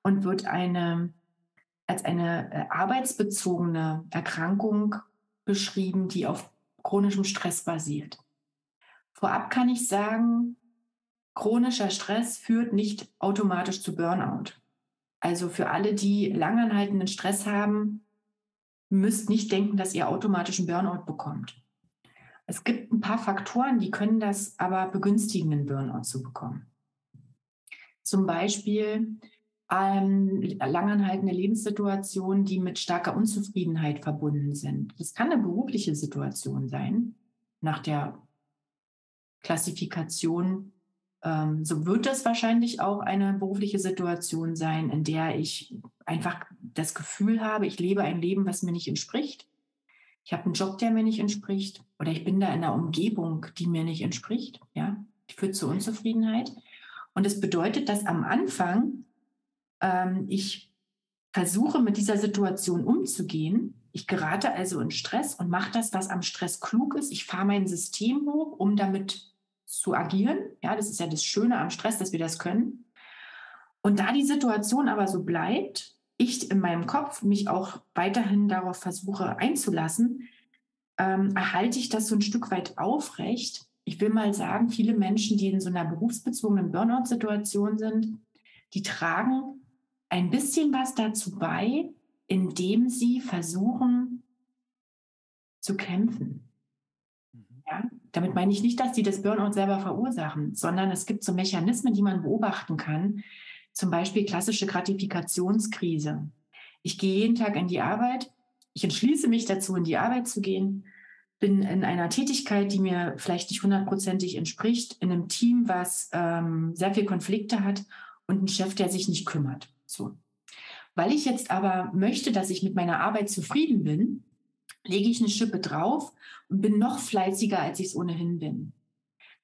und wird eine, als eine äh, arbeitsbezogene Erkrankung beschrieben, die auf chronischem Stress basiert. Vorab kann ich sagen, chronischer Stress führt nicht automatisch zu Burnout. Also für alle, die langanhaltenden Stress haben, müsst nicht denken, dass ihr automatisch einen Burnout bekommt. Es gibt ein paar Faktoren, die können das aber begünstigen, einen Burnout zu bekommen. Zum Beispiel ähm, langanhaltende Lebenssituationen, die mit starker Unzufriedenheit verbunden sind. Das kann eine berufliche Situation sein, nach der Klassifikation. Ähm, so wird das wahrscheinlich auch eine berufliche Situation sein, in der ich einfach das Gefühl habe, ich lebe ein Leben, was mir nicht entspricht ich habe einen Job, der mir nicht entspricht, oder ich bin da in einer Umgebung, die mir nicht entspricht, ja, die führt zu Unzufriedenheit. Und es das bedeutet, dass am Anfang ähm, ich versuche, mit dieser Situation umzugehen. Ich gerate also in Stress und mache das, was am Stress klug ist. Ich fahre mein System hoch, um damit zu agieren. Ja, das ist ja das Schöne am Stress, dass wir das können. Und da die Situation aber so bleibt, ich in meinem Kopf mich auch weiterhin darauf versuche einzulassen, ähm, erhalte ich das so ein Stück weit aufrecht. Ich will mal sagen, viele Menschen, die in so einer berufsbezogenen Burnout-Situation sind, die tragen ein bisschen was dazu bei, indem sie versuchen zu kämpfen. Mhm. Ja? Damit meine ich nicht, dass sie das Burnout selber verursachen, sondern es gibt so Mechanismen, die man beobachten kann, zum Beispiel klassische Gratifikationskrise. Ich gehe jeden Tag in die Arbeit, ich entschließe mich dazu, in die Arbeit zu gehen, bin in einer Tätigkeit, die mir vielleicht nicht hundertprozentig entspricht, in einem Team, was ähm, sehr viel Konflikte hat und einen Chef, der sich nicht kümmert. So. Weil ich jetzt aber möchte, dass ich mit meiner Arbeit zufrieden bin, lege ich eine Schippe drauf und bin noch fleißiger, als ich es ohnehin bin.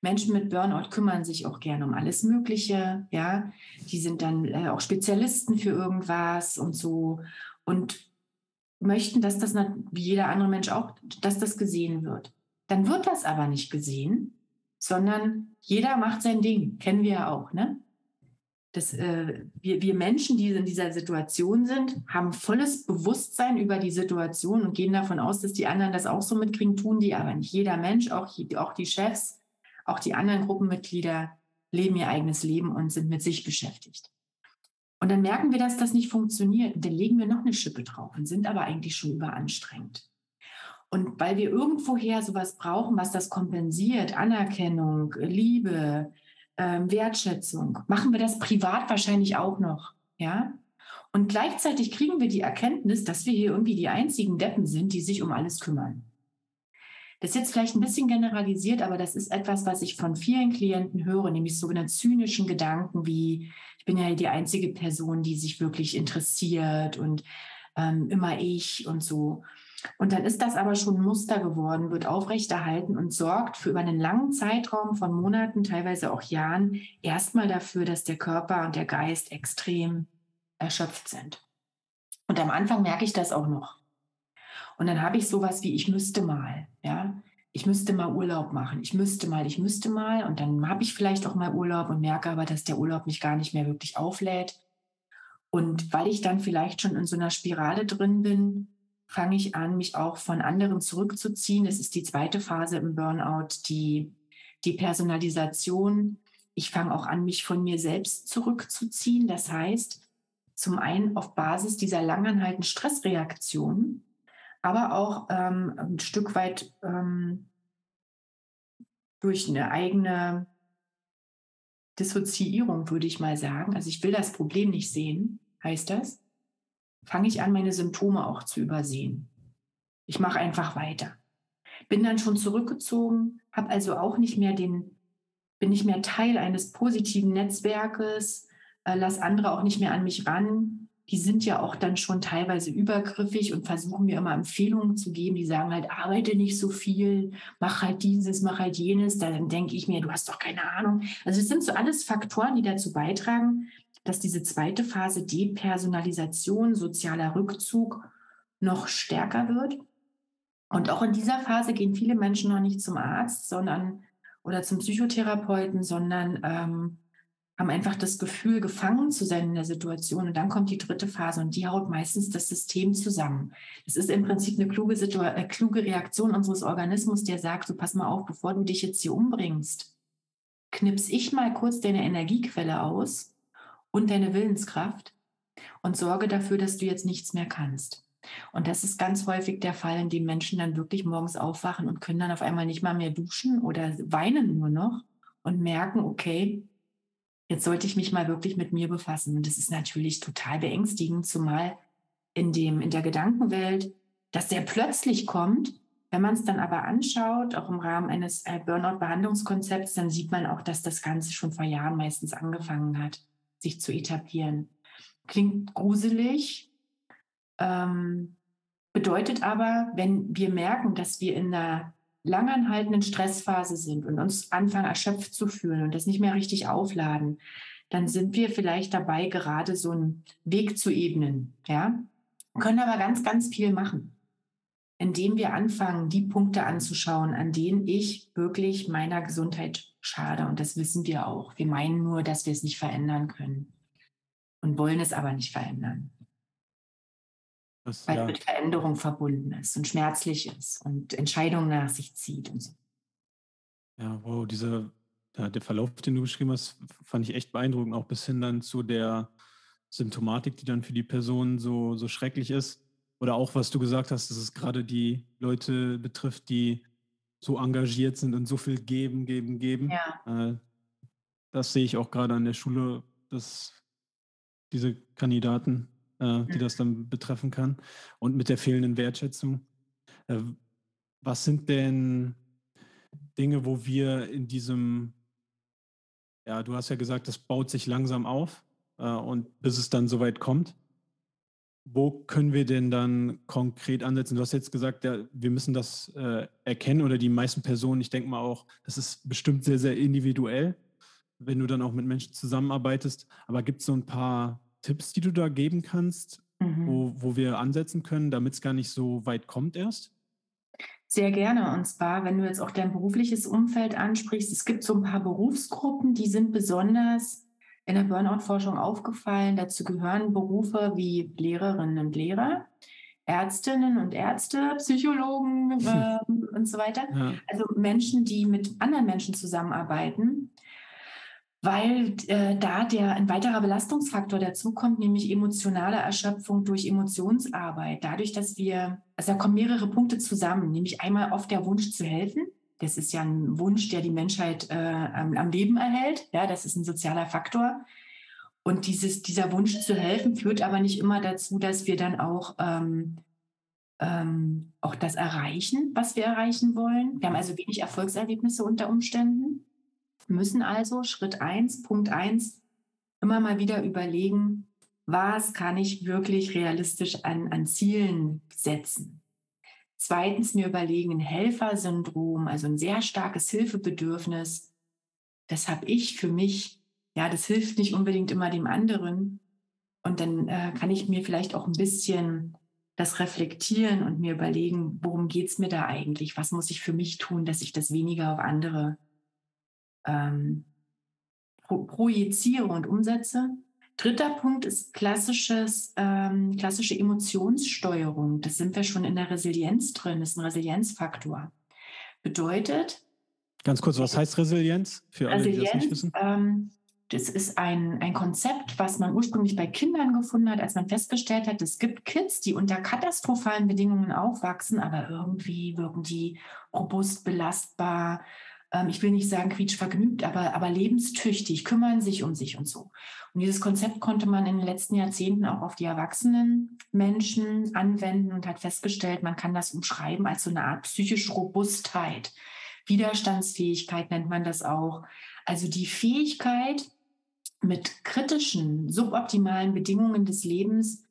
Menschen mit Burnout kümmern sich auch gerne um alles Mögliche, ja. Die sind dann äh, auch Spezialisten für irgendwas und so und möchten, dass das wie jeder andere Mensch auch, dass das gesehen wird. Dann wird das aber nicht gesehen, sondern jeder macht sein Ding, kennen wir ja auch, ne? Das, äh, wir, wir Menschen, die in dieser Situation sind, haben volles Bewusstsein über die Situation und gehen davon aus, dass die anderen das auch so mitkriegen, tun die aber nicht. Jeder Mensch, auch, auch die Chefs, auch die anderen Gruppenmitglieder leben ihr eigenes Leben und sind mit sich beschäftigt. Und dann merken wir, dass das nicht funktioniert. Dann legen wir noch eine Schippe drauf und sind aber eigentlich schon überanstrengt. Und weil wir irgendwoher sowas brauchen, was das kompensiert, Anerkennung, Liebe, ähm, Wertschätzung, machen wir das privat wahrscheinlich auch noch. Ja? Und gleichzeitig kriegen wir die Erkenntnis, dass wir hier irgendwie die einzigen Deppen sind, die sich um alles kümmern. Das ist jetzt vielleicht ein bisschen generalisiert, aber das ist etwas, was ich von vielen Klienten höre, nämlich sogenannte zynischen Gedanken wie, ich bin ja die einzige Person, die sich wirklich interessiert und ähm, immer ich und so. Und dann ist das aber schon ein Muster geworden, wird aufrechterhalten und sorgt für über einen langen Zeitraum von Monaten, teilweise auch Jahren, erstmal dafür, dass der Körper und der Geist extrem erschöpft sind. Und am Anfang merke ich das auch noch. Und dann habe ich sowas wie, ich müsste mal, ja, ich müsste mal Urlaub machen, ich müsste mal, ich müsste mal. Und dann habe ich vielleicht auch mal Urlaub und merke aber, dass der Urlaub mich gar nicht mehr wirklich auflädt. Und weil ich dann vielleicht schon in so einer Spirale drin bin, fange ich an, mich auch von anderen zurückzuziehen. Das ist die zweite Phase im Burnout, die, die Personalisation. Ich fange auch an, mich von mir selbst zurückzuziehen. Das heißt, zum einen auf Basis dieser langanhaltenden Stressreaktionen aber auch ähm, ein Stück weit ähm, durch eine eigene Dissoziierung, würde ich mal sagen. Also ich will das Problem nicht sehen, heißt das, fange ich an, meine Symptome auch zu übersehen. Ich mache einfach weiter. Bin dann schon zurückgezogen, habe also auch nicht mehr den, bin nicht mehr Teil eines positiven Netzwerkes, äh, lass andere auch nicht mehr an mich ran, die sind ja auch dann schon teilweise übergriffig und versuchen mir immer Empfehlungen zu geben. Die sagen halt, arbeite nicht so viel, mach halt dieses, mach halt jenes. Dann denke ich mir, du hast doch keine Ahnung. Also es sind so alles Faktoren, die dazu beitragen, dass diese zweite Phase Depersonalisation, sozialer Rückzug noch stärker wird. Und auch in dieser Phase gehen viele Menschen noch nicht zum Arzt, sondern oder zum Psychotherapeuten, sondern ähm, haben einfach das Gefühl, gefangen zu sein in der Situation. Und dann kommt die dritte Phase und die haut meistens das System zusammen. Das ist im Prinzip eine kluge, äh, kluge Reaktion unseres Organismus, der sagt, so pass mal auf, bevor du dich jetzt hier umbringst, knips ich mal kurz deine Energiequelle aus und deine Willenskraft und sorge dafür, dass du jetzt nichts mehr kannst. Und das ist ganz häufig der Fall, in dem Menschen dann wirklich morgens aufwachen und können dann auf einmal nicht mal mehr duschen oder weinen nur noch und merken, okay, jetzt sollte ich mich mal wirklich mit mir befassen. Und das ist natürlich total beängstigend, zumal in, dem, in der Gedankenwelt, dass der plötzlich kommt. Wenn man es dann aber anschaut, auch im Rahmen eines äh, Burnout-Behandlungskonzepts, dann sieht man auch, dass das Ganze schon vor Jahren meistens angefangen hat, sich zu etablieren. Klingt gruselig, ähm, bedeutet aber, wenn wir merken, dass wir in einer langanhaltenden Stressphase sind und uns anfangen erschöpft zu fühlen und das nicht mehr richtig aufladen, dann sind wir vielleicht dabei, gerade so einen Weg zu ebnen. Ja? Können aber ganz, ganz viel machen, indem wir anfangen, die Punkte anzuschauen, an denen ich wirklich meiner Gesundheit schade. Und das wissen wir auch. Wir meinen nur, dass wir es nicht verändern können und wollen es aber nicht verändern. Das, weil ja. mit Veränderung verbunden ist und schmerzlich ist und Entscheidungen nach sich zieht und so. Ja, wow, dieser, der Verlauf, den du geschrieben hast, fand ich echt beeindruckend, auch bis hin dann zu der Symptomatik, die dann für die Person so, so schrecklich ist. Oder auch, was du gesagt hast, dass es gerade die Leute betrifft, die so engagiert sind und so viel geben, geben, geben. Ja. Äh, das sehe ich auch gerade an der Schule, dass diese Kandidaten äh, die das dann betreffen kann. Und mit der fehlenden Wertschätzung. Äh, was sind denn Dinge, wo wir in diesem, ja, du hast ja gesagt, das baut sich langsam auf äh, und bis es dann soweit kommt. Wo können wir denn dann konkret ansetzen? Du hast jetzt gesagt, ja, wir müssen das äh, erkennen oder die meisten Personen, ich denke mal auch, das ist bestimmt sehr, sehr individuell, wenn du dann auch mit Menschen zusammenarbeitest. Aber gibt es so ein paar Tipps, die du da geben kannst, mhm. wo, wo wir ansetzen können, damit es gar nicht so weit kommt erst? Sehr gerne. Und zwar, wenn du jetzt auch dein berufliches Umfeld ansprichst, es gibt so ein paar Berufsgruppen, die sind besonders in der Burnout-Forschung aufgefallen. Dazu gehören Berufe wie Lehrerinnen und Lehrer, Ärztinnen und Ärzte, Psychologen äh, und so weiter. Ja. Also Menschen, die mit anderen Menschen zusammenarbeiten, weil äh, da der ein weiterer Belastungsfaktor dazukommt, nämlich emotionale Erschöpfung durch Emotionsarbeit. Dadurch, dass wir, also da kommen mehrere Punkte zusammen, nämlich einmal oft der Wunsch zu helfen. Das ist ja ein Wunsch, der die Menschheit äh, am, am Leben erhält. Ja, das ist ein sozialer Faktor. Und dieses, dieser Wunsch zu helfen führt aber nicht immer dazu, dass wir dann auch, ähm, ähm, auch das erreichen, was wir erreichen wollen. Wir haben also wenig Erfolgserlebnisse unter Umständen, müssen also Schritt eins, Punkt eins, immer mal wieder überlegen, was kann ich wirklich realistisch an, an Zielen setzen. Zweitens mir überlegen, ein Helfersyndrom, also ein sehr starkes Hilfebedürfnis, das habe ich für mich ja, das hilft nicht unbedingt immer dem anderen. Und dann äh, kann ich mir vielleicht auch ein bisschen das reflektieren und mir überlegen, worum geht es mir da eigentlich? Was muss ich für mich tun, dass ich das weniger auf andere ähm, pro projiziere und umsetze? Dritter Punkt ist klassisches, ähm, klassische Emotionssteuerung. Das sind wir schon in der Resilienz drin, das ist ein Resilienzfaktor. Bedeutet. Ganz kurz, was heißt Resilienz? Für alle, Resilienz, die das nicht wissen. Ähm, das ist ein, ein Konzept, was man ursprünglich bei Kindern gefunden hat, als man festgestellt hat, es gibt Kids, die unter katastrophalen Bedingungen aufwachsen, aber irgendwie wirken die robust, belastbar, ähm, ich will nicht sagen quietschvergnügt, aber, aber lebenstüchtig, kümmern sich um sich und so. Und dieses Konzept konnte man in den letzten Jahrzehnten auch auf die erwachsenen Menschen anwenden und hat festgestellt, man kann das umschreiben als so eine Art psychische Robustheit. Widerstandsfähigkeit nennt man das auch. Also die Fähigkeit, mit kritischen, suboptimalen Bedingungen des Lebens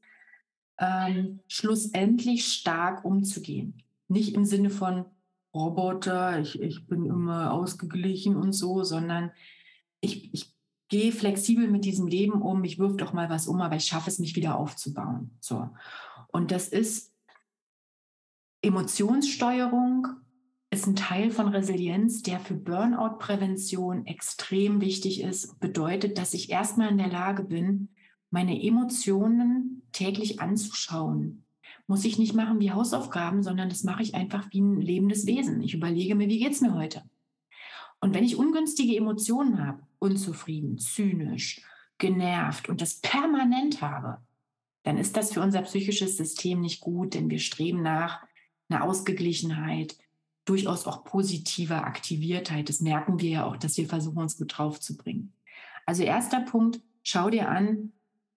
ähm, schlussendlich stark umzugehen. Nicht im Sinne von Roboter, ich, ich bin immer ausgeglichen und so, sondern ich, ich gehe flexibel mit diesem Leben um, ich wirf doch mal was um, aber ich schaffe es, mich wieder aufzubauen. So. Und das ist Emotionssteuerung, ist ein Teil von Resilienz, der für Burnout-Prävention extrem wichtig ist. Bedeutet, dass ich erstmal in der Lage bin, meine Emotionen täglich anzuschauen. Muss ich nicht machen wie Hausaufgaben, sondern das mache ich einfach wie ein lebendes Wesen. Ich überlege mir, wie geht es mir heute? Und wenn ich ungünstige Emotionen habe, unzufrieden, zynisch, genervt und das permanent habe, dann ist das für unser psychisches System nicht gut, denn wir streben nach einer Ausgeglichenheit, durchaus auch positiver Aktiviertheit. Das merken wir ja auch, dass wir versuchen, uns gut drauf zu bringen. Also erster Punkt, schau dir an,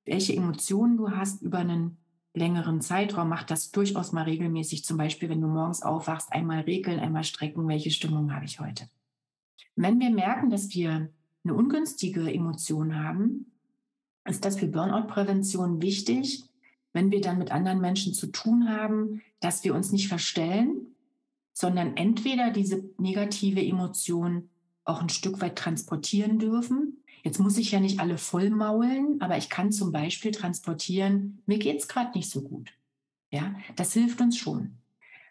welche Emotionen du hast über einen längeren Zeitraum. Mach das durchaus mal regelmäßig. Zum Beispiel, wenn du morgens aufwachst, einmal regeln, einmal strecken, welche Stimmung habe ich heute. Wenn wir merken, dass wir eine ungünstige Emotion haben, ist das für Burnout-Prävention wichtig, wenn wir dann mit anderen Menschen zu tun haben, dass wir uns nicht verstellen, sondern entweder diese negative Emotion auch ein Stück weit transportieren dürfen. Jetzt muss ich ja nicht alle vollmaulen, aber ich kann zum Beispiel transportieren, mir geht es gerade nicht so gut. Ja, das hilft uns schon.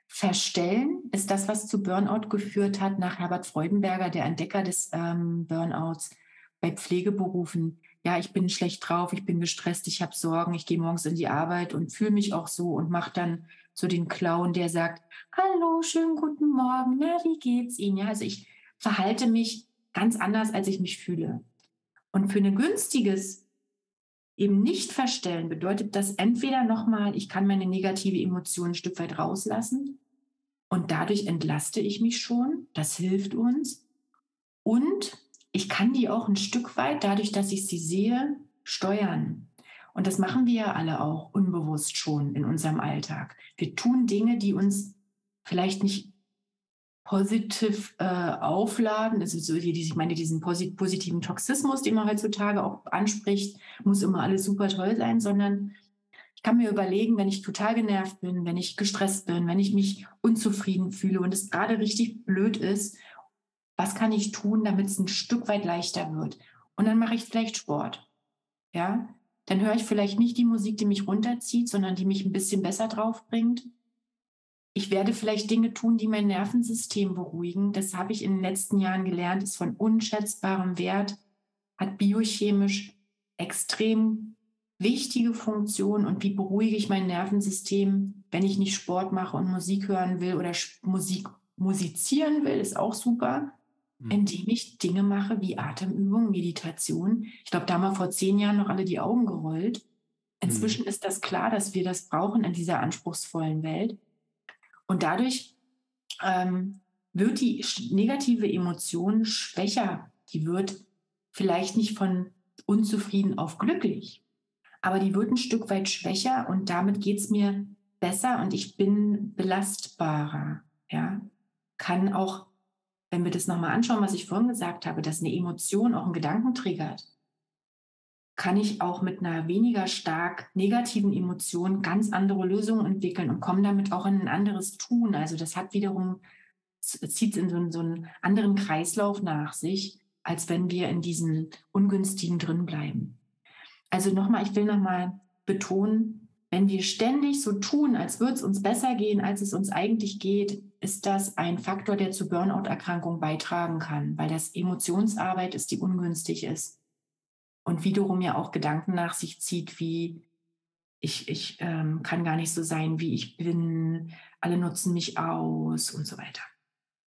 Verstellen ist das, was zu Burnout geführt hat, nach Herbert Freudenberger, der Entdecker des ähm, Burnouts bei Pflegeberufen. Ja, ich bin schlecht drauf, ich bin gestresst, ich habe Sorgen, ich gehe morgens in die Arbeit und fühle mich auch so und mache dann so den Clown, der sagt, hallo, schönen guten Morgen, na, wie geht's Ihnen? Ja, also ich verhalte mich ganz anders, als ich mich fühle. Und für ein günstiges eben nicht verstellen bedeutet das entweder nochmal, ich kann meine negative Emotion ein Stück weit rauslassen und dadurch entlaste ich mich schon, das hilft uns. Und ich kann die auch ein Stück weit, dadurch, dass ich sie sehe, steuern. Und das machen wir ja alle auch unbewusst schon in unserem Alltag. Wir tun Dinge, die uns vielleicht nicht positiv äh, aufladen. Also so, die, ich meine, diesen positiven Toxismus, den man heutzutage auch anspricht, muss immer alles super toll sein, sondern ich kann mir überlegen, wenn ich total genervt bin, wenn ich gestresst bin, wenn ich mich unzufrieden fühle und es gerade richtig blöd ist, was kann ich tun, damit es ein Stück weit leichter wird? Und dann mache ich vielleicht Sport. Ja, dann höre ich vielleicht nicht die Musik, die mich runterzieht, sondern die mich ein bisschen besser drauf bringt. Ich werde vielleicht Dinge tun, die mein Nervensystem beruhigen. Das habe ich in den letzten Jahren gelernt, ist von unschätzbarem Wert, hat biochemisch extrem wichtige Funktion und wie beruhige ich mein Nervensystem, wenn ich nicht Sport mache und Musik hören will oder Musik musizieren will, ist auch super, mhm. indem ich Dinge mache wie Atemübung, Meditation. Ich glaube, da haben wir vor zehn Jahren noch alle die Augen gerollt. Inzwischen mhm. ist das klar, dass wir das brauchen in dieser anspruchsvollen Welt. Und dadurch ähm, wird die negative Emotion schwächer. Die wird vielleicht nicht von unzufrieden auf glücklich, aber die wird ein Stück weit schwächer und damit geht es mir besser und ich bin belastbarer. Ja, kann auch, wenn wir das nochmal anschauen, was ich vorhin gesagt habe, dass eine Emotion auch einen Gedanken triggert, kann ich auch mit einer weniger stark negativen Emotion ganz andere Lösungen entwickeln und komme damit auch in ein anderes Tun. Also das hat wiederum, zieht in so einen, so einen anderen Kreislauf nach sich, als wenn wir in diesen ungünstigen drin bleiben. Also nochmal, ich will nochmal betonen, wenn wir ständig so tun, als würde es uns besser gehen, als es uns eigentlich geht, ist das ein Faktor, der zu Burnout-Erkrankungen beitragen kann, weil das Emotionsarbeit ist, die ungünstig ist. Und wiederum ja auch Gedanken nach sich zieht, wie ich, ich ähm, kann gar nicht so sein, wie ich bin, alle nutzen mich aus und so weiter.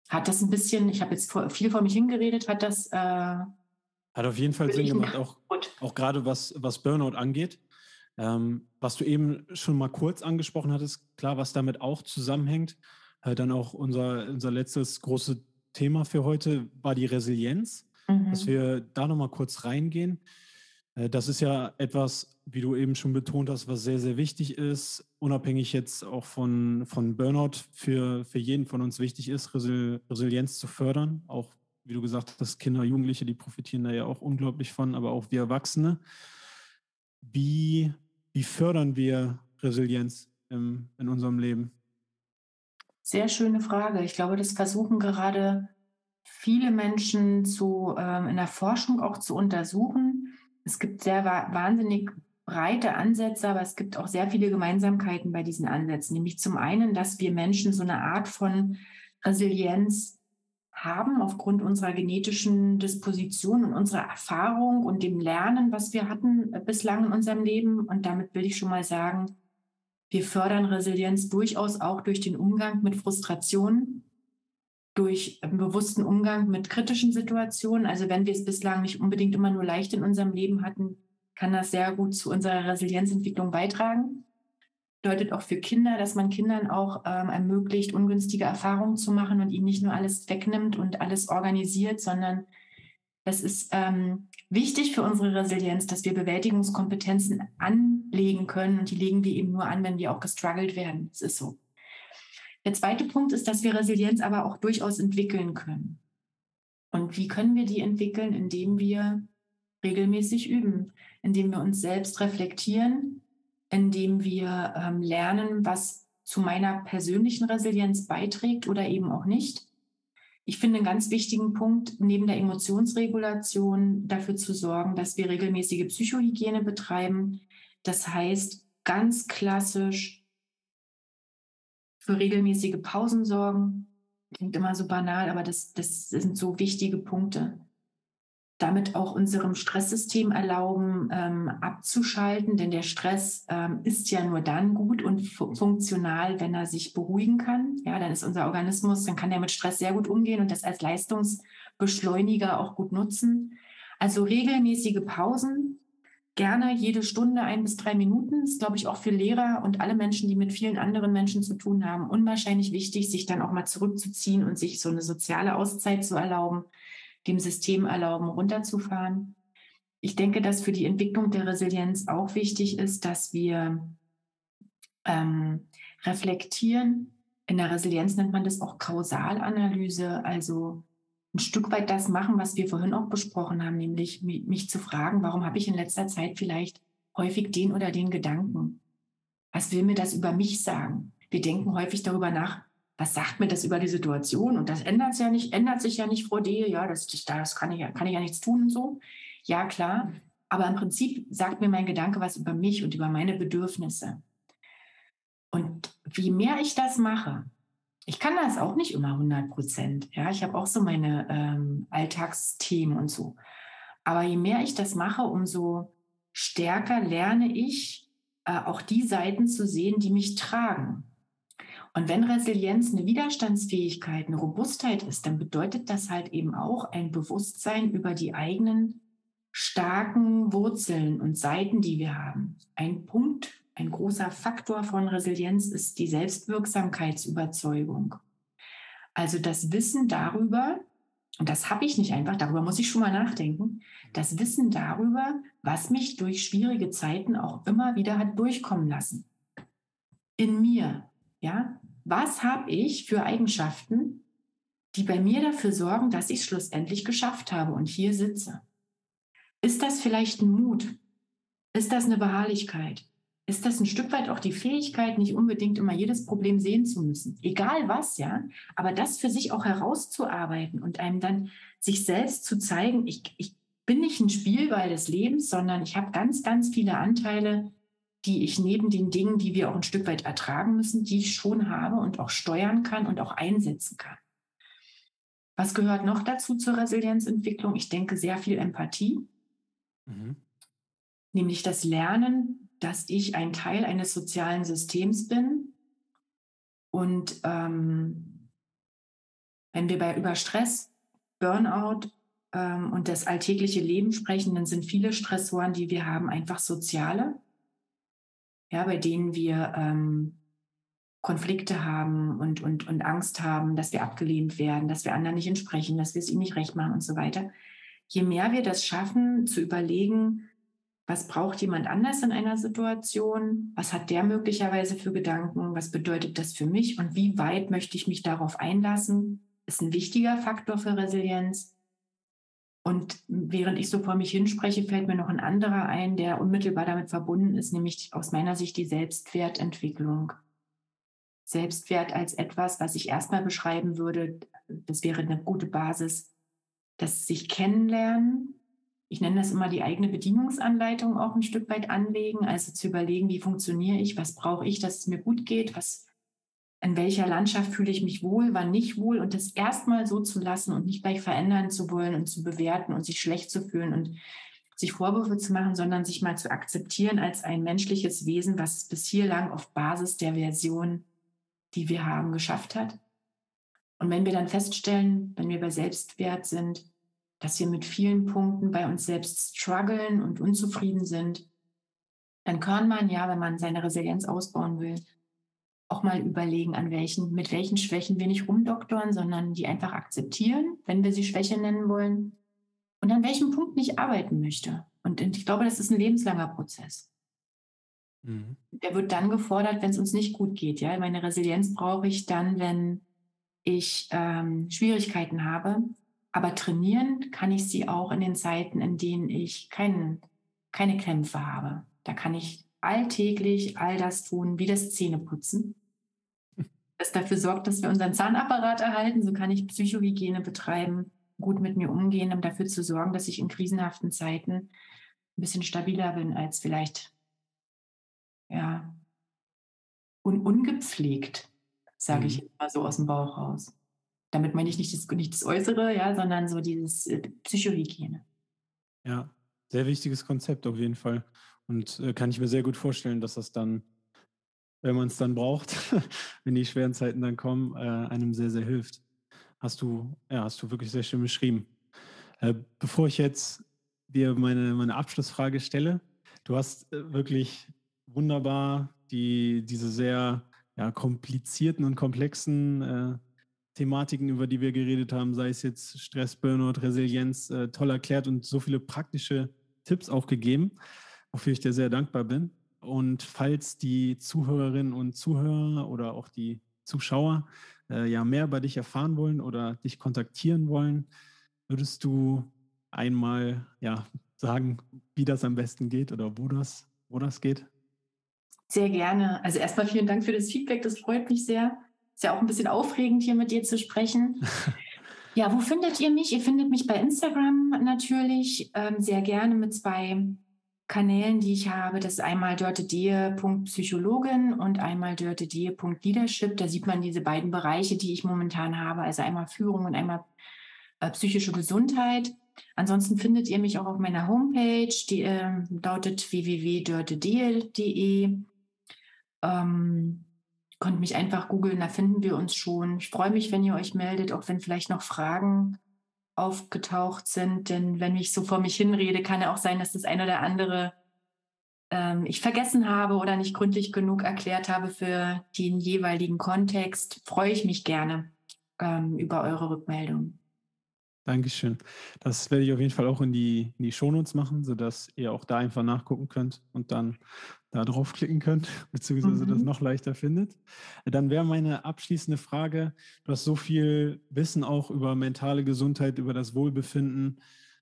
Hat das ein bisschen, ich habe jetzt viel vor mich hingeredet, hat das äh, hat auf jeden Fall Sinn gemacht, auch, auch gerade was, was Burnout angeht. Ähm, was du eben schon mal kurz angesprochen hattest, klar, was damit auch zusammenhängt. Äh, dann auch unser, unser letztes großes Thema für heute war die Resilienz, mhm. dass wir da nochmal kurz reingehen. Äh, das ist ja etwas, wie du eben schon betont hast, was sehr, sehr wichtig ist, unabhängig jetzt auch von, von Burnout für, für jeden von uns wichtig ist, Resil Resilienz zu fördern, auch wie du gesagt hast, Kinder, Jugendliche, die profitieren da ja auch unglaublich von, aber auch wir Erwachsene. Wie, wie fördern wir Resilienz im, in unserem Leben? Sehr schöne Frage. Ich glaube, das versuchen gerade viele Menschen zu, ähm, in der Forschung auch zu untersuchen. Es gibt sehr wahnsinnig breite Ansätze, aber es gibt auch sehr viele Gemeinsamkeiten bei diesen Ansätzen. Nämlich zum einen, dass wir Menschen so eine Art von Resilienz haben aufgrund unserer genetischen Disposition und unserer Erfahrung und dem Lernen, was wir hatten äh, bislang in unserem Leben. Und damit will ich schon mal sagen, wir fördern Resilienz durchaus auch durch den Umgang mit Frustrationen, durch einen bewussten Umgang mit kritischen Situationen. Also wenn wir es bislang nicht unbedingt immer nur leicht in unserem Leben hatten, kann das sehr gut zu unserer Resilienzentwicklung beitragen bedeutet auch für Kinder, dass man Kindern auch ähm, ermöglicht, ungünstige Erfahrungen zu machen und ihnen nicht nur alles wegnimmt und alles organisiert, sondern das ist ähm, wichtig für unsere Resilienz, dass wir Bewältigungskompetenzen anlegen können und die legen wir eben nur an, wenn wir auch gestruggelt werden. Das ist so. Der zweite Punkt ist, dass wir Resilienz aber auch durchaus entwickeln können. Und wie können wir die entwickeln? Indem wir regelmäßig üben, indem wir uns selbst reflektieren, indem wir ähm, lernen, was zu meiner persönlichen Resilienz beiträgt oder eben auch nicht. Ich finde einen ganz wichtigen Punkt, neben der Emotionsregulation dafür zu sorgen, dass wir regelmäßige Psychohygiene betreiben. Das heißt, ganz klassisch für regelmäßige Pausen sorgen. Klingt immer so banal, aber das, das sind so wichtige Punkte damit auch unserem Stresssystem erlauben, ähm, abzuschalten, denn der Stress ähm, ist ja nur dann gut und fu funktional, wenn er sich beruhigen kann. Ja, dann ist unser Organismus, dann kann er mit Stress sehr gut umgehen und das als Leistungsbeschleuniger auch gut nutzen. Also regelmäßige Pausen, gerne jede Stunde ein bis drei Minuten. Ist, glaube ich, auch für Lehrer und alle Menschen, die mit vielen anderen Menschen zu tun haben, unwahrscheinlich wichtig, sich dann auch mal zurückzuziehen und sich so eine soziale Auszeit zu erlauben dem System erlauben, runterzufahren. Ich denke, dass für die Entwicklung der Resilienz auch wichtig ist, dass wir ähm, reflektieren. In der Resilienz nennt man das auch Kausalanalyse, also ein Stück weit das machen, was wir vorhin auch besprochen haben, nämlich mich zu fragen, warum habe ich in letzter Zeit vielleicht häufig den oder den Gedanken? Was will mir das über mich sagen? Wir denken häufig darüber nach, was sagt mir das über die Situation? Und das ändert, ja nicht, ändert sich ja nicht, Frau D. Ja, das, das kann, ich, kann ich ja nichts tun und so. Ja, klar. Aber im Prinzip sagt mir mein Gedanke was über mich und über meine Bedürfnisse. Und wie mehr ich das mache, ich kann das auch nicht immer 100 Prozent. Ja, ich habe auch so meine ähm, Alltagsthemen und so. Aber je mehr ich das mache, umso stärker lerne ich äh, auch die Seiten zu sehen, die mich tragen. Und wenn Resilienz eine Widerstandsfähigkeit, eine Robustheit ist, dann bedeutet das halt eben auch ein Bewusstsein über die eigenen starken Wurzeln und Seiten, die wir haben. Ein Punkt, ein großer Faktor von Resilienz ist die Selbstwirksamkeitsüberzeugung. Also das Wissen darüber, und das habe ich nicht einfach, darüber muss ich schon mal nachdenken, das Wissen darüber, was mich durch schwierige Zeiten auch immer wieder hat durchkommen lassen. In mir, ja, was habe ich für Eigenschaften, die bei mir dafür sorgen, dass ich es schlussendlich geschafft habe und hier sitze? Ist das vielleicht ein Mut? Ist das eine Beharrlichkeit? Ist das ein Stück weit auch die Fähigkeit, nicht unbedingt immer jedes Problem sehen zu müssen? Egal was, ja. Aber das für sich auch herauszuarbeiten und einem dann sich selbst zu zeigen, ich, ich bin nicht ein Spielball des Lebens, sondern ich habe ganz, ganz viele Anteile, die ich neben den Dingen, die wir auch ein Stück weit ertragen müssen, die ich schon habe und auch steuern kann und auch einsetzen kann. Was gehört noch dazu zur Resilienzentwicklung? Ich denke sehr viel Empathie, mhm. nämlich das Lernen, dass ich ein Teil eines sozialen Systems bin und ähm, wenn wir bei über Stress, Burnout ähm, und das alltägliche Leben sprechen, dann sind viele Stressoren, die wir haben, einfach soziale ja, bei denen wir ähm, Konflikte haben und, und, und Angst haben, dass wir abgelehnt werden, dass wir anderen nicht entsprechen, dass wir es ihnen nicht recht machen und so weiter. Je mehr wir das schaffen, zu überlegen, was braucht jemand anders in einer Situation, was hat der möglicherweise für Gedanken, was bedeutet das für mich und wie weit möchte ich mich darauf einlassen, ist ein wichtiger Faktor für Resilienz. Und während ich so vor mich hinspreche, fällt mir noch ein anderer ein, der unmittelbar damit verbunden ist, nämlich aus meiner Sicht die Selbstwertentwicklung. Selbstwert als etwas, was ich erstmal beschreiben würde, das wäre eine gute Basis, das sich kennenlernen. Ich nenne das immer die eigene Bedienungsanleitung auch ein Stück weit anlegen, also zu überlegen, wie funktioniere ich, was brauche ich, dass es mir gut geht, was in welcher Landschaft fühle ich mich wohl, wann nicht wohl und das erstmal so zu lassen und nicht gleich verändern zu wollen und zu bewerten und sich schlecht zu fühlen und sich Vorwürfe zu machen, sondern sich mal zu akzeptieren als ein menschliches Wesen, was bis hier lang auf Basis der Version, die wir haben, geschafft hat. Und wenn wir dann feststellen, wenn wir bei Selbstwert sind, dass wir mit vielen Punkten bei uns selbst strugglen und unzufrieden sind, dann kann man ja, wenn man seine Resilienz ausbauen will, auch mal überlegen, an welchen, mit welchen Schwächen wir nicht rumdoktoren, sondern die einfach akzeptieren, wenn wir sie Schwäche nennen wollen und an welchem Punkt nicht arbeiten möchte. Und ich glaube, das ist ein lebenslanger Prozess. Mhm. Der wird dann gefordert, wenn es uns nicht gut geht. Ja, meine Resilienz brauche ich dann, wenn ich ähm, Schwierigkeiten habe. Aber trainieren kann ich sie auch in den Zeiten, in denen ich kein, keine Krämpfe habe. Da kann ich alltäglich all das tun, wie das Zähneputzen das dafür sorgt, dass wir unseren Zahnapparat erhalten. So kann ich Psychohygiene betreiben, gut mit mir umgehen, um dafür zu sorgen, dass ich in krisenhaften Zeiten ein bisschen stabiler bin als vielleicht ja un ungepflegt, sage mhm. ich immer so aus dem Bauch raus. Damit meine ich nicht das, nicht das Äußere, ja, sondern so dieses äh, Psychohygiene. Ja, sehr wichtiges Konzept auf jeden Fall. Und äh, kann ich mir sehr gut vorstellen, dass das dann wenn man es dann braucht, wenn die schweren Zeiten dann kommen, äh, einem sehr, sehr hilft. Hast du, ja, hast du wirklich sehr schön beschrieben. Äh, bevor ich jetzt dir meine, meine Abschlussfrage stelle, du hast äh, wirklich wunderbar die, diese sehr ja, komplizierten und komplexen Thematiken, über die wir geredet haben, sei es jetzt Stress, Burnout, Resilienz, äh, toll erklärt und so viele praktische Tipps auch gegeben, wofür ich dir sehr dankbar bin. Und falls die Zuhörerinnen und Zuhörer oder auch die Zuschauer äh, ja mehr über dich erfahren wollen oder dich kontaktieren wollen, würdest du einmal ja, sagen, wie das am besten geht oder wo das, wo das geht? Sehr gerne. Also erstmal vielen Dank für das Feedback, das freut mich sehr. Ist ja auch ein bisschen aufregend, hier mit dir zu sprechen. ja, wo findet ihr mich? Ihr findet mich bei Instagram natürlich ähm, sehr gerne mit zwei Kanälen, die ich habe. Das ist einmal dörtedie.psychologin und einmal dörtedie.leadership. Da sieht man diese beiden Bereiche, die ich momentan habe. Also einmal Führung und einmal äh, psychische Gesundheit. Ansonsten findet ihr mich auch auf meiner Homepage, die äh, lautet www.dörtedeal.de. Ähm, könnt mich einfach googeln, da finden wir uns schon. Ich freue mich, wenn ihr euch meldet, auch wenn vielleicht noch Fragen aufgetaucht sind. Denn wenn ich so vor mich hinrede, kann ja auch sein, dass das eine oder andere ähm, ich vergessen habe oder nicht gründlich genug erklärt habe für den jeweiligen Kontext. Freue ich mich gerne ähm, über eure Rückmeldung. Dankeschön. Das werde ich auf jeden Fall auch in die, in die Shownotes machen, sodass ihr auch da einfach nachgucken könnt und dann da draufklicken könnt, beziehungsweise mhm. das noch leichter findet. Dann wäre meine abschließende Frage, du hast so viel Wissen auch über mentale Gesundheit, über das Wohlbefinden.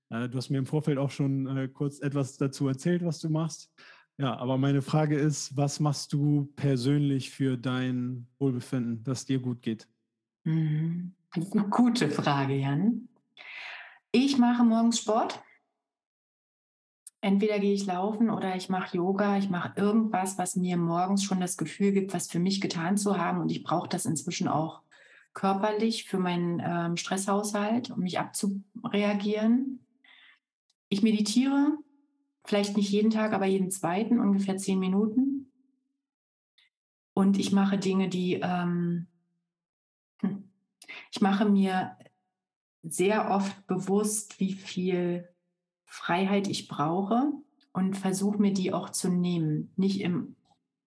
Äh, du hast mir im Vorfeld auch schon äh, kurz etwas dazu erzählt, was du machst. Ja, aber meine Frage ist, was machst du persönlich für dein Wohlbefinden, dass dir gut geht? Mhm. Gute Frage, Jan. Ich mache morgens Sport. Entweder gehe ich laufen oder ich mache Yoga. Ich mache irgendwas, was mir morgens schon das Gefühl gibt, was für mich getan zu haben. Und ich brauche das inzwischen auch körperlich für meinen ähm, Stresshaushalt, um mich abzureagieren. Ich meditiere, vielleicht nicht jeden Tag, aber jeden zweiten, ungefähr zehn Minuten. Und ich mache Dinge, die ähm, hm, ich mache mir sehr oft bewusst, wie viel Freiheit ich brauche und versuche mir die auch zu nehmen. Nicht im,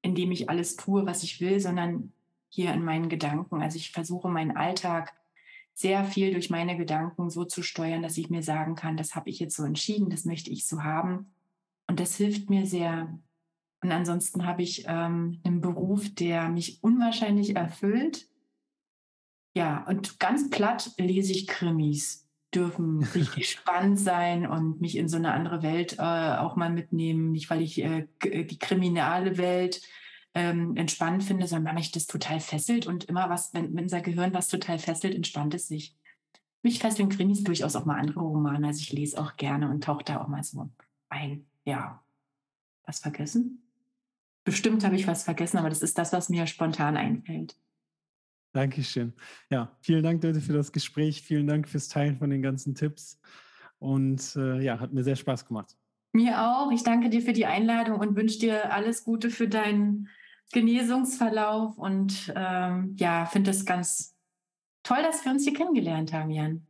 indem ich alles tue, was ich will, sondern hier in meinen Gedanken. Also ich versuche meinen Alltag sehr viel durch meine Gedanken so zu steuern, dass ich mir sagen kann, das habe ich jetzt so entschieden, das möchte ich so haben. Und das hilft mir sehr. Und ansonsten habe ich ähm, einen Beruf, der mich unwahrscheinlich erfüllt ja, und ganz platt lese ich Krimis. Dürfen richtig spannend sein und mich in so eine andere Welt äh, auch mal mitnehmen. Nicht, weil ich äh, äh, die kriminale Welt ähm, entspannt finde, sondern weil mich das total fesselt und immer was, wenn, wenn unser Gehirn was total fesselt, entspannt es sich. Mich fesseln Krimis durchaus auch mal andere Romane. Also ich lese auch gerne und tauche da auch mal so ein. Ja. Was vergessen? Bestimmt habe ich was vergessen, aber das ist das, was mir spontan einfällt. Dankeschön. Ja, vielen Dank, Leute, für das Gespräch. Vielen Dank fürs Teilen von den ganzen Tipps. Und äh, ja, hat mir sehr Spaß gemacht. Mir auch. Ich danke dir für die Einladung und wünsche dir alles Gute für deinen Genesungsverlauf. Und ähm, ja, finde es ganz toll, dass wir uns hier kennengelernt haben, Jan.